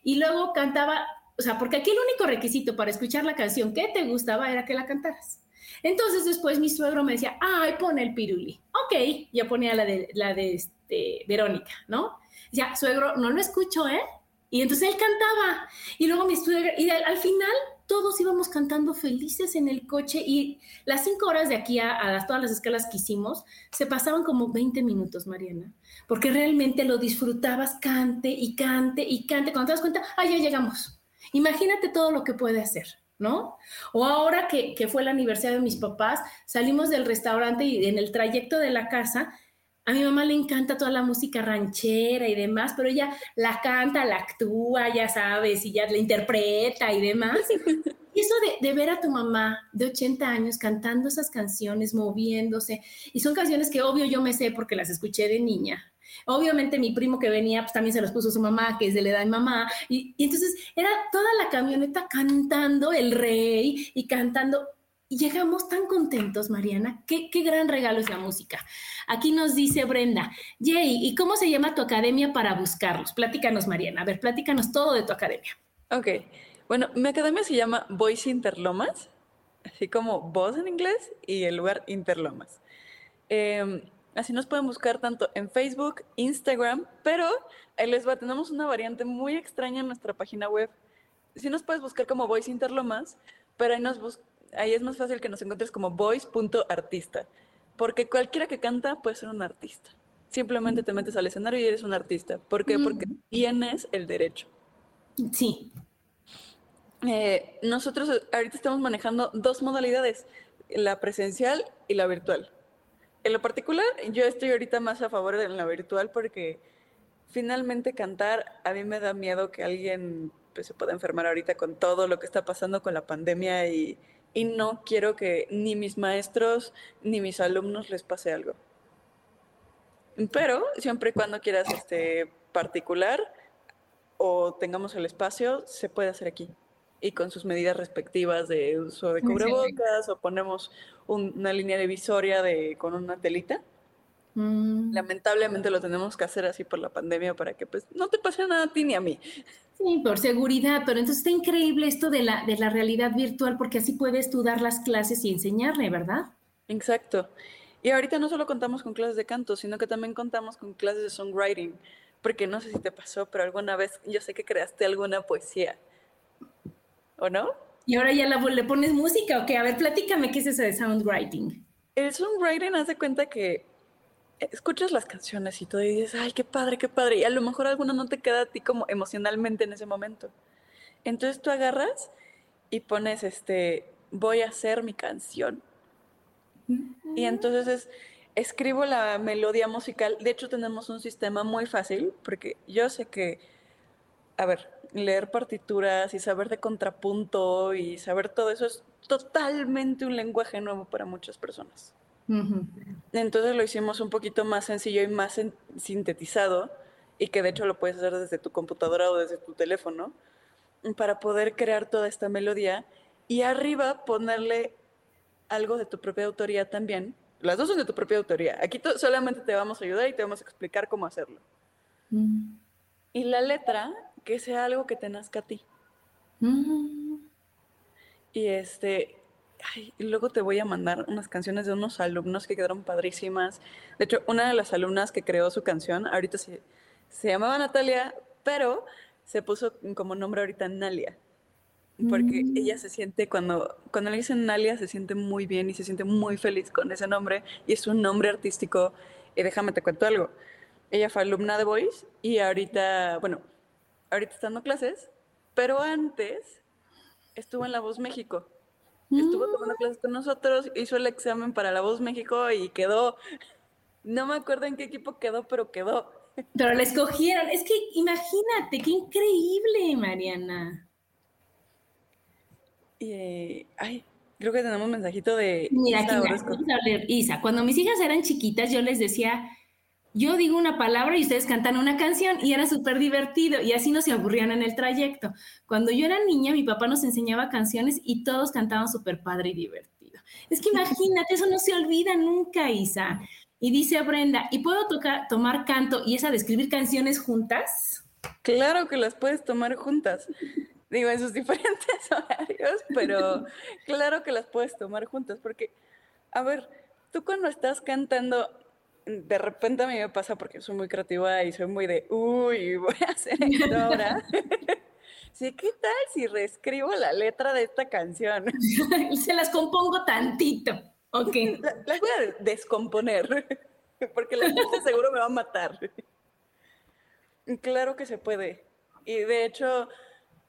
Y luego cantaba, o sea, porque aquí el único requisito para escuchar la canción que te gustaba era que la cantaras. Entonces después mi suegro me decía, ay, pon el piruli. Ok, yo ponía la de, la de este, Verónica, ¿no? Ya, suegro, no lo escucho, ¿eh? Y entonces él cantaba. Y luego mi suegra, y al, final todos íbamos cantando felices en el coche y las cinco horas de aquí a, todas las escalas que hicimos se pasaban como 20 minutos, Mariana, porque realmente lo disfrutabas, cante y cante y cante. Cuando te das cuenta, ah, ya llegamos. Imagínate todo lo que puede hacer. ¿no? O ahora que, que, fue el aniversario de mis papás, salimos del restaurante y en el trayecto de la casa a mi mamá le encanta toda la música ranchera y demás, pero ella la canta, la actúa, ya sabes, y ya la interpreta y demás. Y eso de, ver a tu mamá de 80 años cantando esas canciones, moviéndose, y son canciones que obvio yo me sé porque las escuché de niña. Obviamente mi primo que venía, pues también se los puso su mamá, que es de la edad de mamá, y entonces era toda la camioneta cantando el rey y cantando y llegamos tan contentos, Mariana. Qué, qué, gran regalo es la música. Aquí nos dice Brenda, Jay, ¿y cómo se llama tu academia para buscarlos? Platícanos, Mariana. A ver, platícanos todo de tu academia. Ok. Bueno, mi academia se llama Voice Interlomas, así como voz en inglés y el lugar Interlomas. Em, así nos pueden buscar tanto en Facebook, Instagram, pero ahí les va, tenemos una variante muy extraña en nuestra página web. Sí nos puedes buscar como Voice Interlomas, pero ahí nos ahí es más fácil que nos encuentres como voice.artista, porque cualquiera que canta puede ser un artista. Simplemente te metes al escenario y eres un artista. ¿Por qué? Porque tienes el derecho. Sí. Eh, nosotros ahorita estamos manejando dos modalidades, la presencial y la virtual. En lo particular, yo estoy ahorita más a favor de la virtual porque finalmente cantar, a mí me da miedo que alguien pues, se pueda enfermar ahorita con todo lo que está pasando con la pandemia y, y no quiero que ni mis maestros ni mis alumnos les pase algo. Pero siempre y cuando quieras este particular o tengamos el espacio, se puede hacer aquí. Y con sus medidas respectivas de uso de cubrebocas o ponemos una línea divisoria de, con una telita. Mm. Lamentablemente lo tenemos que hacer así por la pandemia para que pues no te pase nada a ti ni a mí. Sí, por seguridad, pero entonces está increíble esto de la, de la realidad virtual porque así puedes tú dar las clases y enseñarle, ¿verdad? Exacto. Y ahorita no solo contamos con clases de canto, sino que también contamos con clases de songwriting, porque no sé si te pasó, pero alguna vez yo sé que creaste alguna poesía, ¿o no? Y ahora ya le pones música, ok, a ver, platícame qué es eso de songwriting. El songwriting hace cuenta que escuchas las canciones y y dices, ay, qué padre, qué padre. Y a lo mejor alguna no te queda a ti como emocionalmente en ese momento. Entonces tú agarras y pones, este, voy a hacer mi canción. Y entonces es, escribo la melodía musical. De hecho, tenemos un sistema muy fácil, porque yo sé que, a ver, leer partituras y saber de contrapunto y saber todo eso es totalmente un lenguaje nuevo para muchas personas. Entonces lo hicimos un poquito más sencillo y más sintetizado y que de hecho lo puedes hacer desde tu computadora o desde tu teléfono para poder crear toda esta melodía y arriba ponerle algo de tu propia autoría también. Las dos son de tu propia autoría. Aquí solamente te vamos a ayudar y te vamos a explicar cómo hacerlo. Y la letra, que sea algo que te nazca a ti. Y este, y luego te voy a mandar unas canciones de unos alumnos que quedaron padrísimas. De hecho, una de las alumnas que creó su canción, ahorita se, se llamaba Natalia, pero se puso como nombre ahorita Nalia. Porque mm. ella se siente, cuando, cuando le dicen Nalia, se siente muy bien y se siente muy feliz con ese nombre. Y es un nombre artístico. Y déjame te cuento algo. Ella fue alumna de Voice y ahorita, bueno, ahorita está dando clases, pero antes estuvo en La Voz México. Estuvo tomando mm. clases con nosotros, hizo el examen para La Voz México y quedó. No me acuerdo en qué equipo quedó, pero quedó. Pero la escogieron. Es que imagínate, qué increíble, Mariana. Y, ay, creo que tenemos un mensajito de Mira, aquí Isa, cuando mis hijas eran chiquitas, yo les decía, yo digo una palabra y ustedes cantan una canción y era súper divertido y así no se aburrían en el trayecto. Cuando yo era niña, mi papá nos enseñaba canciones y todos cantaban súper padre y divertido. Es que imagínate, eso no se olvida nunca, Isa. Y dice Brenda, ¿y puedo tocar, tomar canto y esa de escribir canciones juntas? Claro que las puedes tomar juntas. Digo, en sus diferentes horarios, pero claro que las puedes tomar juntas, porque, a ver, tú cuando estás cantando, de repente a mí me pasa porque soy muy creativa y soy muy de, uy, voy a hacer esto ahora. sí, ¿qué tal si reescribo la letra de esta canción? y se las compongo tantito. Ok. Las voy a descomponer, porque la gente seguro me va a matar. Claro que se puede. Y de hecho,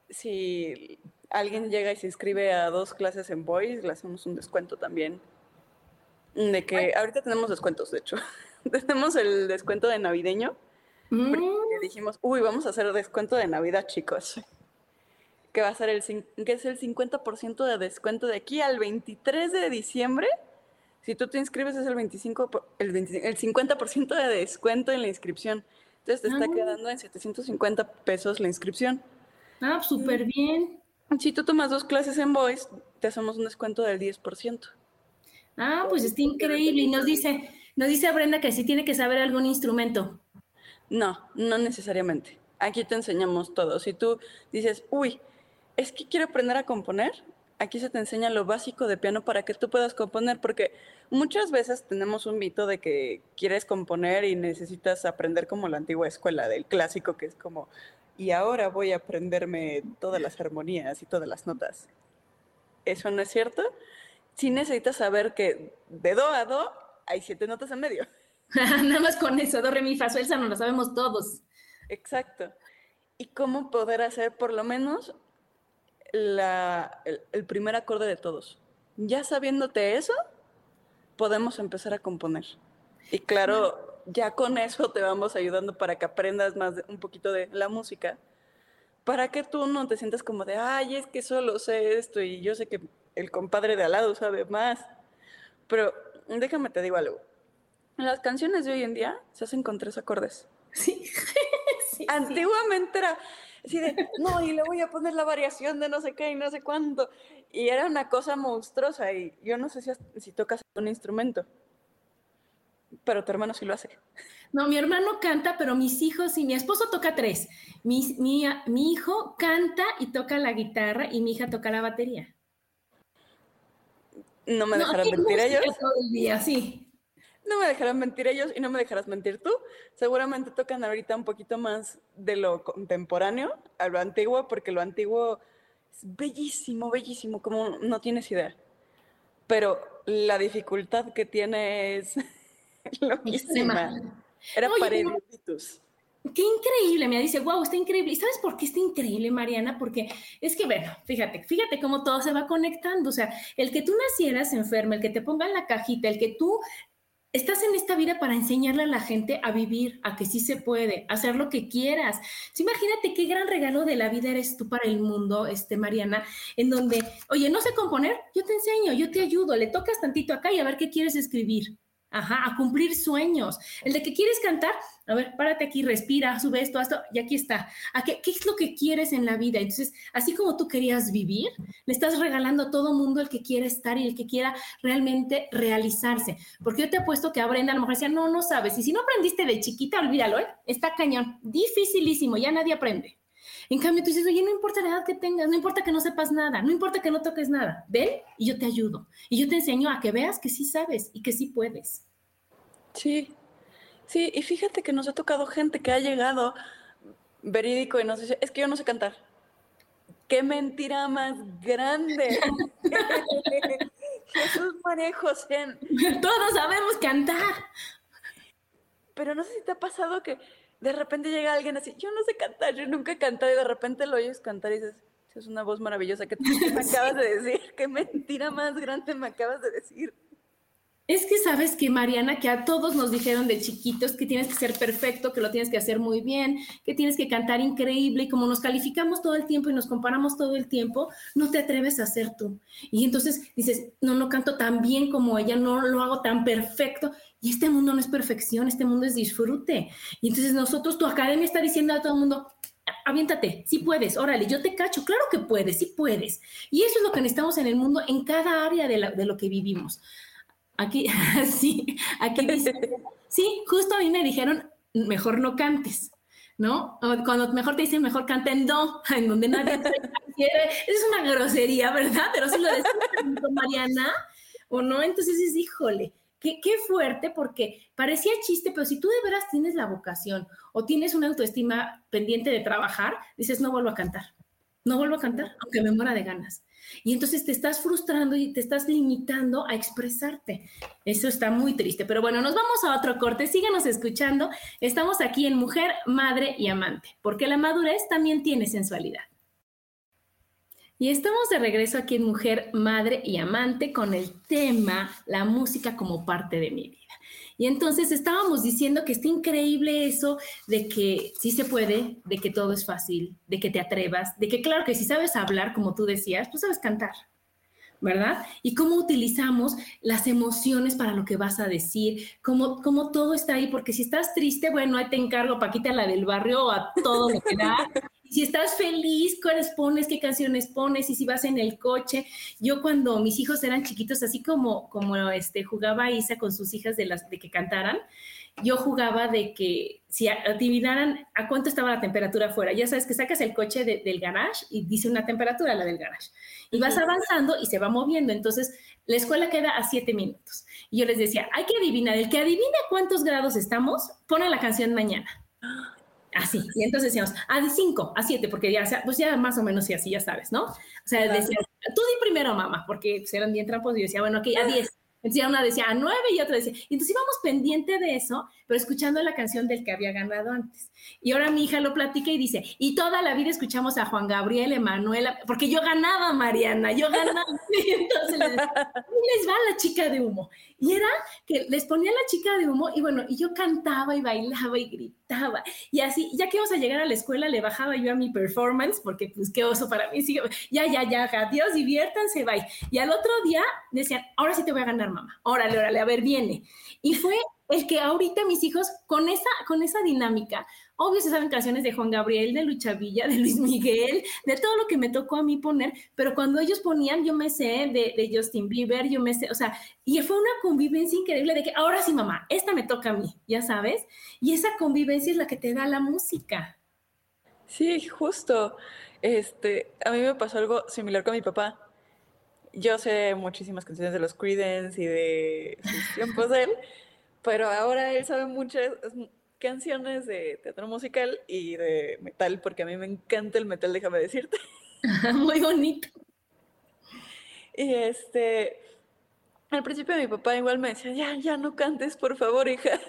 si alguien llega y se inscribe a dos clases en Voice, le hacemos un descuento también. De que ahorita tenemos descuentos, de hecho. tenemos el descuento de navideño. Mm. dijimos, uy, vamos a hacer descuento de Navidad, chicos. Que va a ser el, que es el 50% de descuento de aquí al 23 de diciembre. Si tú te inscribes es el 25, el, el 50% de descuento en la inscripción. Entonces te está ah. quedando en 750 pesos la inscripción. Ah, súper bien. Si tú tomas dos clases en Voice, te hacemos un descuento del 10%. Ah, pues está increíble. Y nos dice, nos dice Brenda que sí tiene que saber algún instrumento. No, no necesariamente. Aquí te enseñamos todo. Si tú dices, uy, es que quiero aprender a componer, aquí se te enseña lo básico de piano para que tú puedas componer, porque muchas veces tenemos un mito de que quieres componer y necesitas aprender como la antigua escuela del clásico, que es como, y ahora voy a aprenderme todas las armonías y todas las notas. ¿Eso no es cierto? Sí necesitas saber que de do a do hay siete notas en medio. Nada más con eso, do, re, mi, fa, sol, no lo sabemos todos. Exacto. Y cómo poder hacer por lo menos la, el primer acorde de todos. Ya sabiéndote eso, podemos empezar a componer. Y claro, ya con eso te vamos ayudando para que aprendas más un poquito de la música, para que tú no te sientas como de, ay, es que solo sé esto y yo sé que el compadre de al lado sabe más. Pero déjame te digo algo. Las canciones de hoy en día se hacen con tres acordes. Sí. Antiguamente era así de, no, y le voy a poner la variación de no sé qué y no sé cuánto. Y era una cosa monstruosa y yo no sé si, si tocas un instrumento pero tu hermano sí lo hace. No, mi hermano canta, pero mis hijos y mi esposo toca tres. Mi, mi, mi hijo canta y toca la guitarra y mi hija toca la batería. No me dejarán mentir ellos. Todo el día, sí. No me dejarán mentir ellos y no me dejarás mentir tú. Seguramente tocan ahorita un poquito más de lo contemporáneo a lo antiguo, porque lo antiguo es bellísimo, bellísimo, como no tienes idea. Pero la dificultad que tiene es Loquísima. Era Oye, Qué increíble, me dice, wow, está increíble. ¿Y sabes por qué está increíble, Mariana? Porque es que, bueno, fíjate, fíjate cómo todo se va conectando. O sea, el que tú nacieras enferma, el que te pongan la cajita, el que tú estás en esta vida para enseñarle a la gente a vivir, a que sí se puede, a hacer lo que quieras. imagínate qué gran regalo de la vida eres tú para el mundo, este, Mariana, en donde, oye, no sé componer, yo te enseño, yo te ayudo, le tocas tantito acá y a ver qué quieres escribir. Ajá, a cumplir sueños. El de que quieres cantar, a ver, párate aquí, respira, sube esto, esto, y aquí está. ¿A qué, qué, es lo que quieres en la vida? Entonces, así como tú querías vivir, le estás regalando a todo mundo el que quiera estar y el que quiera realmente realizarse. Porque yo te apuesto que a Brenda a lo mejor decía, no, no sabes. Y si no aprendiste de chiquita, olvídalo, ¿eh? Está cañón, dificilísimo, ya nadie aprende. En cambio, tú dices, oye, no importa la edad que tengas, no importa que no sepas nada, no importa que no toques nada, ven y yo te ayudo. Y yo te enseño a que veas que sí sabes y que sí puedes. Sí, sí, y fíjate que nos ha tocado gente que ha llegado verídico y nos dice, es que yo no sé cantar. ¡Qué mentira más grande! Jesús María José. Todos sabemos cantar. Pero no sé si te ha pasado que de repente llega alguien así, yo no sé cantar, yo nunca he cantado y de repente lo oyes cantar y dices, es una voz maravillosa que me acabas de decir, qué mentira más grande me acabas de decir. Es que sabes que, Mariana, que a todos nos dijeron de chiquitos que tienes que ser perfecto, que lo tienes que hacer muy bien, que tienes que cantar increíble y como nos calificamos todo el tiempo y nos comparamos todo el tiempo, no te atreves a ser tú. Y entonces dices, no, no canto tan bien como ella, no lo hago tan perfecto. Y este mundo no es perfección, este mundo es disfrute. Y entonces nosotros, tu academia está diciendo a todo el mundo, aviéntate, sí puedes, órale, yo te cacho, claro que puedes, sí puedes. Y eso es lo que necesitamos en el mundo, en cada área de, de lo que vivimos. Aquí, sí, aquí dice, sí, justo a mí me dijeron, mejor no cantes, ¿no? Cuando mejor te dicen, mejor canten no, en donde nadie te quiere. Es una grosería, ¿verdad? Pero si lo decía Mariana, o no, entonces es, híjole, qué, qué fuerte, porque parecía chiste, pero si tú de veras tienes la vocación o tienes una autoestima pendiente de trabajar, dices, no vuelvo a cantar, no vuelvo a cantar, aunque me muera de ganas. Y entonces te estás frustrando y te estás limitando a expresarte. Eso está muy triste. Pero bueno, nos vamos a otro corte. Síganos escuchando. Estamos aquí en Mujer, Madre y Amante, porque la madurez también tiene sensualidad. Y estamos de regreso aquí en Mujer, Madre y Amante con el tema La música como parte de mi vida. Y entonces estábamos diciendo que está increíble eso de que sí se puede, de que todo es fácil, de que te atrevas, de que claro que si sabes hablar, como tú decías, pues sabes cantar. ¿verdad? Y cómo utilizamos las emociones para lo que vas a decir, cómo, cómo todo está ahí, porque si estás triste, bueno, ahí te encargo, Paquita, la del barrio, a todo lo que da, si estás feliz, cuáles pones, qué canciones pones, y si vas en el coche. Yo cuando mis hijos eran chiquitos, así como, como este, jugaba Isa con sus hijas de, las, de que cantaran, yo jugaba de que si adivinaran a cuánto estaba la temperatura afuera. Ya sabes que sacas el coche del garage y dice una temperatura, la del garage. Y vas avanzando y se va moviendo. Entonces, la escuela queda a siete minutos. Y yo les decía, hay que adivinar. El que adivina cuántos grados estamos, pone la canción mañana. Así. Y entonces decíamos, a de 5, a 7, porque ya, pues ya más o menos y así, ya sabes, ¿no? O sea, decía, tú di primero, mamá, porque pues, eran bien trampos y yo decía, bueno, ok, a 10. Entonces una decía a 9 y otra decía, y entonces íbamos pendiente de eso, pero escuchando la canción del que había ganado antes. Y ahora mi hija lo platica y dice, y toda la vida escuchamos a Juan Gabriel, Emanuela, porque yo ganaba, Mariana, yo ganaba. Y entonces les, les va la chica de humo. Y era que les ponía la chica de humo y bueno, y yo cantaba y bailaba y gritaba. Y así, ya que íbamos a llegar a la escuela, le bajaba yo a mi performance, porque pues qué oso para mí. ya, ya, ya, adiós, diviértanse, bye. Y al otro día decían, ahora sí te voy a ganar, mamá. Órale, órale, a ver, viene. Y fue el que ahorita mis hijos, con esa, con esa dinámica, obvio se saben canciones de Juan Gabriel, de Lucha Villa, de Luis Miguel, de todo lo que me tocó a mí poner, pero cuando ellos ponían, yo me sé de, de Justin Bieber, yo me sé, o sea, y fue una convivencia increíble de que ahora sí, mamá, esta me toca a mí, ya sabes, y esa convivencia es la que te da la música. Sí, justo. Este, a mí me pasó algo similar con mi papá. Yo sé muchísimas canciones de los Creedence y de sus tiempos de él, pero ahora él sabe muchas canciones de teatro musical y de metal, porque a mí me encanta el metal, déjame decirte. Muy bonito. Y este, Al principio mi papá igual me decía, ya, ya no cantes, por favor, hija.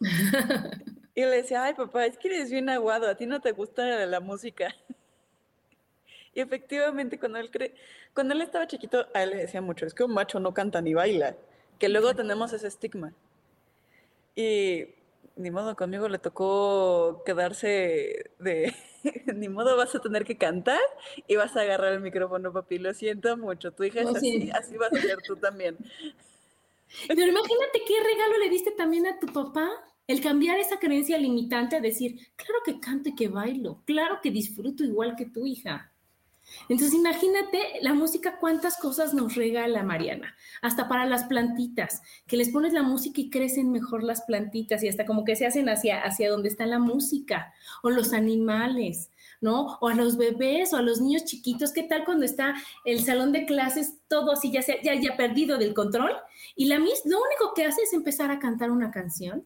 y le decía, ay papá, es que eres bien aguado, a ti no te gusta la música. Y efectivamente, cuando él, cre... cuando él estaba chiquito, a él le decía mucho, es que un macho no canta ni baila, que luego tenemos ese estigma. Y ni modo, conmigo le tocó quedarse de, ni modo vas a tener que cantar y vas a agarrar el micrófono, papi, lo siento mucho, tu hija es así, así vas a ser tú también. Pero imagínate qué regalo le diste también a tu papá. El cambiar esa creencia limitante a decir, claro que canto y que bailo, claro que disfruto igual que tu hija. Entonces imagínate la música, cuántas cosas nos regala Mariana, hasta para las plantitas, que les pones la música y crecen mejor las plantitas y hasta como que se hacen hacia, hacia donde está la música, o los animales, ¿no? O a los bebés o a los niños chiquitos, ¿qué tal cuando está el salón de clases todo así ya, se, ya, ya perdido del control? Y la Miss lo único que hace es empezar a cantar una canción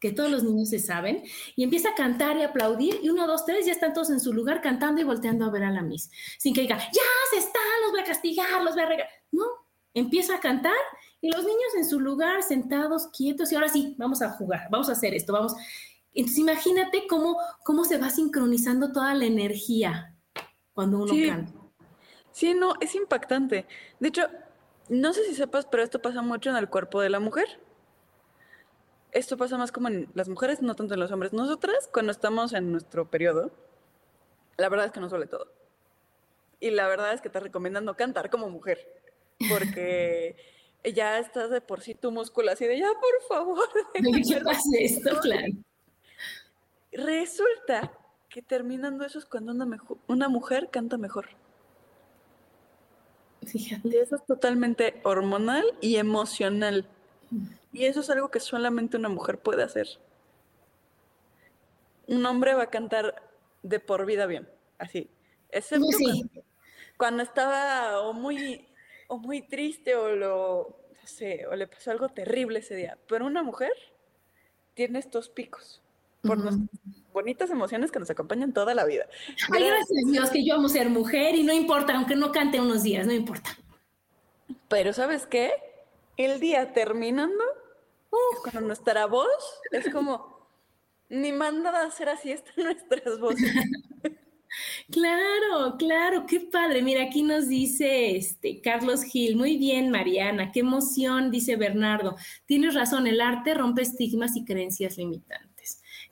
que todos los niños se saben, y empieza a cantar y aplaudir, y uno, dos, tres, ya están todos en su lugar cantando y volteando a ver a la Miss, sin que diga, ya se están, los voy a castigar, los voy a regalar. No, empieza a cantar y los niños en su lugar, sentados, quietos, y ahora sí, vamos a jugar, vamos a hacer esto, vamos. Entonces imagínate cómo, cómo se va sincronizando toda la energía cuando uno canta. Sí, no, es impactante. De hecho, no sé si sepas, pero esto pasa mucho en el cuerpo de la mujer esto pasa más como en las mujeres, no tanto en los hombres. Nosotras, cuando estamos en nuestro periodo, la verdad es que nos duele todo. Y la verdad es que te recomiendan no cantar como mujer, porque ya estás de por sí tu músculo así de ya, por favor. ¿Qué pasa esto? Claro. Resulta que terminando eso es cuando una, una mujer canta mejor. Fíjate. Y eso es totalmente hormonal y emocional. Y eso es algo que solamente una mujer puede hacer. Un hombre va a cantar de por vida bien, así. Excepto cuando, estaba o muy, o muy triste o lo, o le pasó algo terrible ese día. Pero una mujer tiene estos picos por bonitas emociones que nos acompañan toda la vida. Ay, gracias a Dios que yo amo ser mujer y no importa, aunque no cante unos días, no importa. Pero ¿sabes qué? El día terminando, cuando nuestra voz es como, ni manda a hacer así están nuestras voces. Claro, claro, qué padre. Mira, aquí nos dice este Carlos Gil, muy bien, Mariana, qué emoción, dice Bernardo. Tienes razón, el arte rompe estigmas y creencias limitantes.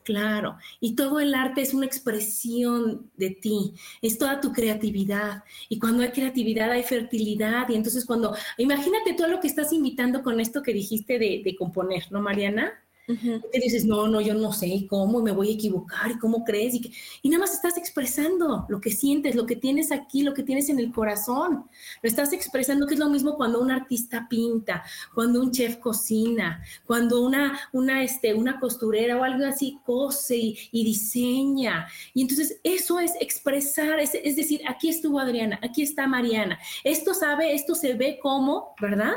Claro, y todo el arte es una expresión de ti, es toda tu creatividad. Y cuando hay creatividad hay fertilidad. Y entonces cuando, imagínate todo lo que estás invitando con esto que dijiste de, de componer, ¿no, Mariana? Te dices, no, no, yo no sé cómo, me voy a equivocar y cómo crees. Y, y nada más estás expresando lo que sientes, lo que tienes aquí, lo que tienes en el corazón. Lo estás expresando, que es lo mismo cuando un artista pinta, cuando un chef cocina, cuando una, una, este, una costurera o algo así cose y, diseña. Y entonces eso es expresar, es, es decir, aquí estuvo Adriana, aquí está Mariana. Esto sabe, esto se ve como, ¿verdad?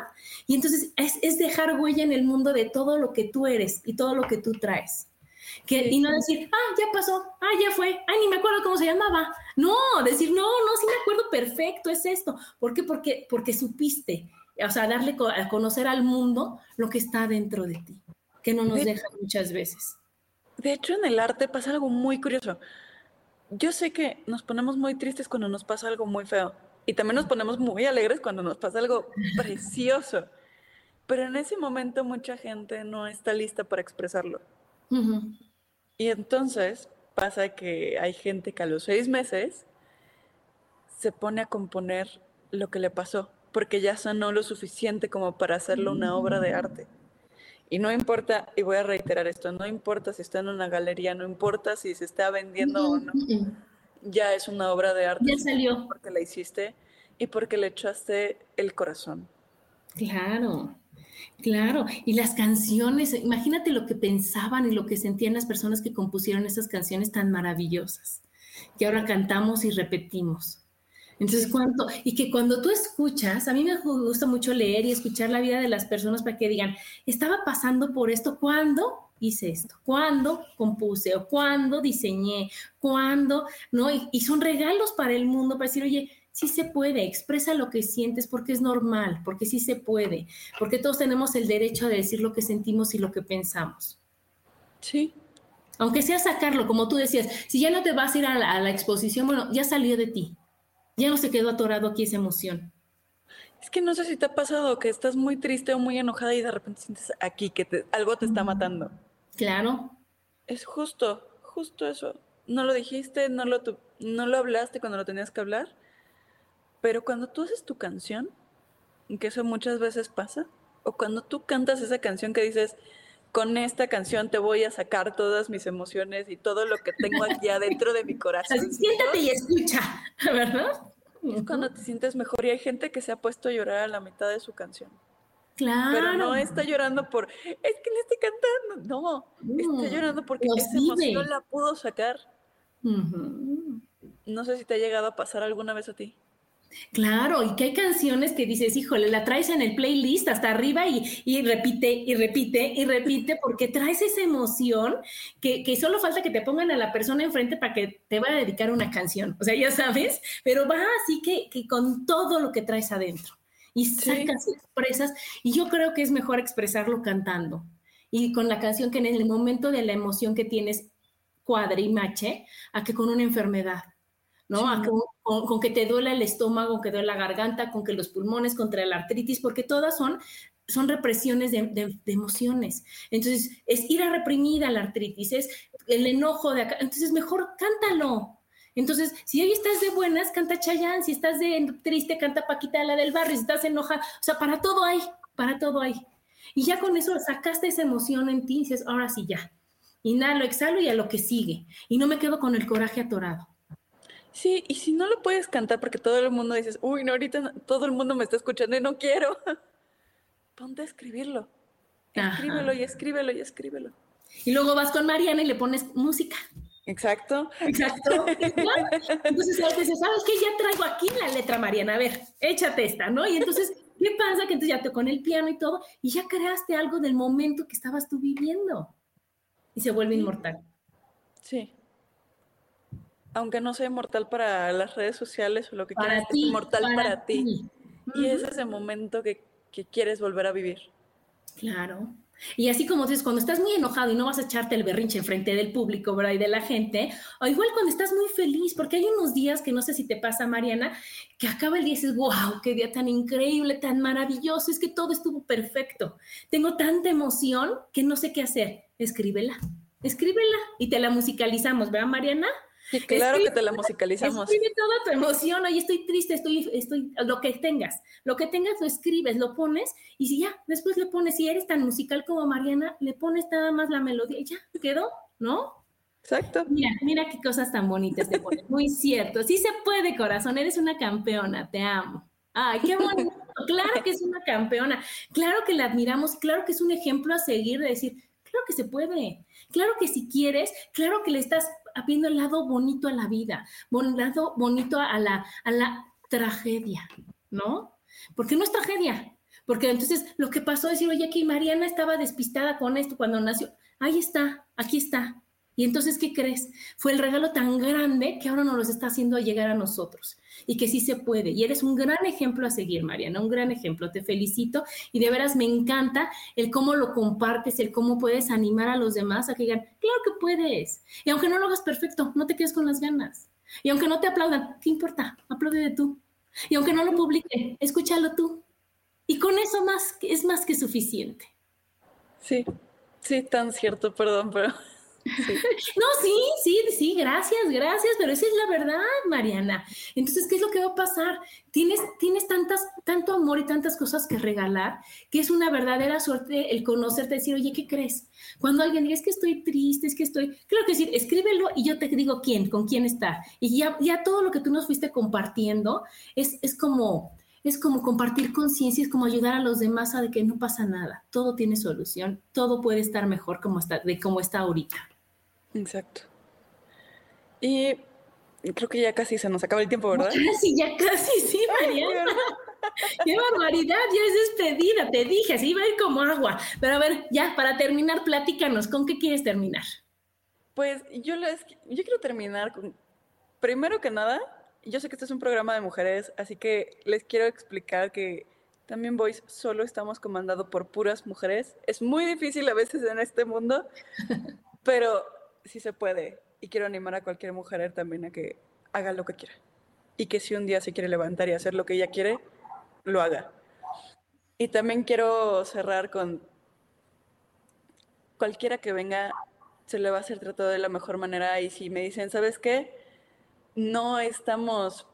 Y entonces es, es dejar huella en el mundo de todo lo que tú eres y todo lo que tú traes. Que, y no decir, ah, ya pasó, ah, ya fue, ay, ni me acuerdo cómo se llamaba. No, decir, no, no, sí me acuerdo perfecto, es esto. ¿Por qué? Porque, porque supiste, o sea, darle a conocer al mundo lo que está dentro de ti, que no nos deja muchas veces. De hecho, en el arte pasa algo muy curioso. Yo sé que nos ponemos muy tristes cuando nos pasa algo muy feo y también nos ponemos muy alegres cuando nos pasa algo precioso. Pero en ese momento mucha gente no está lista para expresarlo. Y entonces pasa que hay gente que a los seis meses se pone a componer lo que le pasó, porque ya sonó lo suficiente como para hacerlo una obra de arte. Y no importa, y voy a reiterar esto, no importa si está en una galería, no importa si se está vendiendo o no, ya es una obra de arte. Ya salió. Porque la hiciste y porque le echaste el corazón. Claro. Claro, y las canciones, imagínate lo que pensaban y lo que sentían las personas que compusieron esas canciones tan maravillosas, que ahora cantamos y repetimos. Entonces, ¿cuánto? Y que cuando tú escuchas, a mí me gusta mucho leer y escuchar la vida de las personas para que digan, estaba pasando por esto, ¿cuándo hice esto? ¿Cuándo compuse? ¿O cuándo diseñé? ¿Cuándo? ¿No? Y, y son regalos para el mundo, para decir, oye, sí se puede, expresa lo que sientes porque es normal, porque sí se puede, porque todos tenemos el derecho a decir lo que sentimos y lo que pensamos. Sí. Aunque sea sacarlo, como tú decías, si ya no te vas a ir a la, a la exposición, bueno, ya salió de ti, ya no se quedó atorado aquí esa emoción. Es que no sé si te ha pasado que estás muy triste o muy enojada y de repente sientes aquí que te, algo te está matando. Claro. Es justo, justo eso. No lo dijiste, no lo, no lo hablaste cuando lo tenías que hablar, pero cuando tú haces tu canción, que eso muchas veces pasa, o cuando tú cantas esa canción que dices, con esta canción te voy a sacar todas mis emociones y todo lo que tengo aquí adentro de mi corazón. Así, siéntate y escucha, ¿verdad? Es cuando te sientes mejor y hay gente que se ha puesto a llorar a la mitad de su canción. Claro. Pero no está llorando por, es que le estoy cantando. No, está llorando porque esa emoción la pudo sacar. No sé si te ha llegado a pasar alguna vez a ti. Claro, y que hay canciones que dices, híjole, la traes en el playlist hasta arriba y, y repite y repite y repite porque traes esa emoción que, que solo falta que te pongan a la persona enfrente para que te vaya a dedicar una canción. O sea, ya sabes, pero va así que, que con todo lo que traes adentro y sacas, expresas, y yo creo que es mejor expresarlo cantando y con la canción que en el momento de la emoción que tienes cuadre y mache a que con una enfermedad. ¿No? Sí. Con, con que te duela el estómago, que duele la garganta, con que los pulmones, contra la artritis, porque todas son, son represiones de, de- de emociones. Entonces, es ira reprimida la artritis, es el enojo de acá. Entonces, mejor cántalo. Entonces, si hoy estás de buenas, canta Chayanne, si estás de triste, canta Paquita la del barrio, si estás enojada, o sea, para todo hay, para todo hay. Y ya con eso sacaste esa emoción en ti y dices, ahora sí ya. Inhalo, exhalo y a lo que sigue. Y no me quedo con el coraje atorado. Sí, y si no lo puedes cantar porque todo el mundo dices, uy, no, ahorita no- todo el mundo me está escuchando y no quiero, ponte a escribirlo. Ajá. Escríbelo y escríbelo y escríbelo. Y luego vas con Mariana y le pones música. Exacto. Exacto. Entonces él dice, ¿sabes qué? Ya traigo aquí la letra, Mariana. A ver, échate esta, ¿no? Y entonces, ¿qué pasa? Que entonces ya te con el piano y todo, y ya creaste algo del momento que estabas tú viviendo. Y se vuelve inmortal. Sí. Aunque no sea inmortal para las redes sociales o lo que Para quieras, es inmortal para, ti. ti. Y es ese momento que, que quieres volver a vivir. Claro. Y así como dices, cuando estás muy enojado y no vas a echarte el berrinche enfrente del público, ¿verdad? Y de la gente, o igual cuando estás muy feliz, porque hay unos días que no sé si te pasa, Mariana, que acaba el día y dices, wow, qué día tan increíble, tan maravilloso, es que todo estuvo perfecto. Tengo tanta emoción que no sé qué hacer. Escríbela, escríbela y te la musicalizamos, ¿verdad, Mariana? Claro que te la musicalizamos. Escribe toda tu emoción, oye, estoy triste, estoy, estoy, lo que tengas, lo que tengas lo escribes, lo pones, y si ya, después le pones, si eres tan musical como Mariana, le pones nada más la melodía y ya, quedó, ¿no? Exacto. Mira, mira qué cosas tan bonitas te pones, muy cierto, sí se puede, corazón, eres una campeona, te amo. Ay, qué bonito, claro que es una campeona, claro que la admiramos, claro que es un ejemplo a seguir de decir, claro que se puede, claro que si quieres, claro que le estás viendo el lado bonito a la vida, el lado bonito a la, a la tragedia, ¿no? Porque no es tragedia, porque entonces lo que pasó es decir, oye, que Mariana estaba despistada con esto cuando nació, ahí está, aquí está. Y entonces, ¿qué crees? Fue el regalo tan grande que ahora nos los está haciendo llegar a nosotros y que sí se puede. Y eres un gran ejemplo a seguir, Mariana, un gran ejemplo. Te felicito y de veras me encanta el cómo lo compartes, el cómo puedes animar a los demás a que digan, claro que puedes. Y aunque no lo hagas perfecto, no te quedes con las ganas. Y aunque no te aplaudan, ¿qué importa? Aplaude tú. Y aunque no lo publiquen, escúchalo tú. Y con eso más es más que suficiente. Sí, sí, tan cierto, perdón, pero No, sí, sí, sí, gracias, gracias, pero esa es la verdad, Mariana. Entonces, ¿qué es lo que va a pasar? Tienes, tienes tantas, tanto amor y tantas cosas que regalar, que es una verdadera suerte el conocerte, decir, oye, ¿qué crees? Cuando alguien diga, es que estoy triste, es que estoy, claro que decir, escríbelo y yo te digo quién, con quién está. Y ya, ya todo lo que tú nos fuiste compartiendo es, es como, es como compartir conciencia, es como ayudar a los demás a de que no pasa nada, todo tiene solución, todo puede estar mejor como está, de como está ahorita. Exacto. Y creo que ya casi se nos acaba el tiempo, ¿verdad? Casi, ya casi, sí, Mariana. Qué barbaridad, ya es despedida, te dije, así iba a ir como agua. Pero a ver, ya, para terminar, platícanos, ¿con qué quieres terminar? Pues yo les yo quiero terminar con primero que nada yo sé que este es un programa de mujeres, así que les quiero explicar que también Voice solo estamos comandado por puras mujeres. Es muy difícil a veces en este mundo, pero sí se puede. Y quiero animar a cualquier mujer también a que haga lo que quiera. Y que si un día se quiere levantar y hacer lo que ella quiere, lo haga. Y también quiero cerrar con cualquiera que venga, se le va a ser tratado de la mejor manera. Y si me dicen, ¿sabes qué? No estamos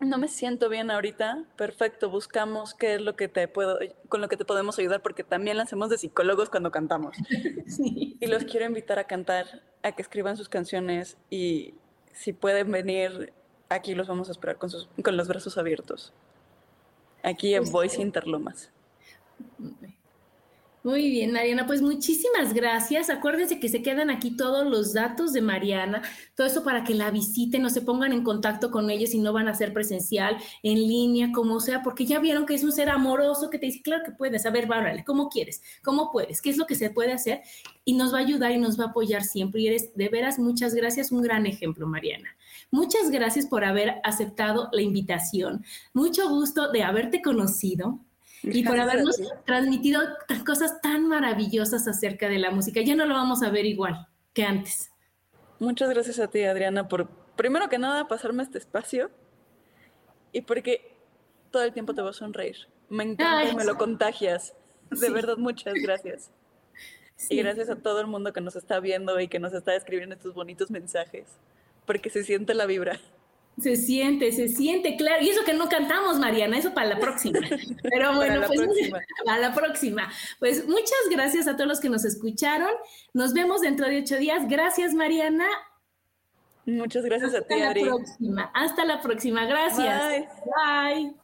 no me siento bien ahorita, perfecto, buscamos qué es lo que te puedo, con lo que te podemos ayudar, porque también la hacemos de psicólogos cuando cantamos. Y los quiero invitar a cantar, a que escriban sus canciones y si pueden venir, aquí los vamos a esperar con, sus, con los brazos abiertos. Aquí en pues Voice Interlomas. Muy bien, Mariana, pues muchísimas gracias. Acuérdense que se quedan aquí todos los datos de Mariana, todo eso para que la visiten o se pongan en contacto con ellos y no van a ser presencial, en línea, como sea, porque ya vieron que es un ser amoroso que te dice, claro que puedes, a ver, várale, ¿cómo quieres? ¿Cómo puedes? ¿Qué es lo que se puede hacer? Y nos va a ayudar y nos va a apoyar siempre. Y eres, de veras, muchas gracias, un gran ejemplo, Mariana. Muchas gracias por haber aceptado la invitación. Mucho gusto de haberte conocido y por habernos transmitido cosas tan maravillosas acerca de la música. Ya no lo vamos a ver igual que antes. Muchas gracias a ti, Adriana, por primero que nada pasarme este espacio y porque todo el tiempo te voy a sonreír. Me encanta y me lo contagias. De verdad, muchas gracias. Y gracias a todo el mundo que nos está viendo y que nos está escribiendo estos bonitos mensajes, porque se siente la vibra. Se siente, se siente, claro. Y eso que no cantamos, Mariana, eso para la próxima. Pero bueno, pues para la próxima. Pues muchas gracias a todos los que nos escucharon. Nos vemos dentro de ocho días. Gracias, Mariana. Muchas gracias a ti, Hasta la próxima. Hasta la próxima. Gracias. Bye.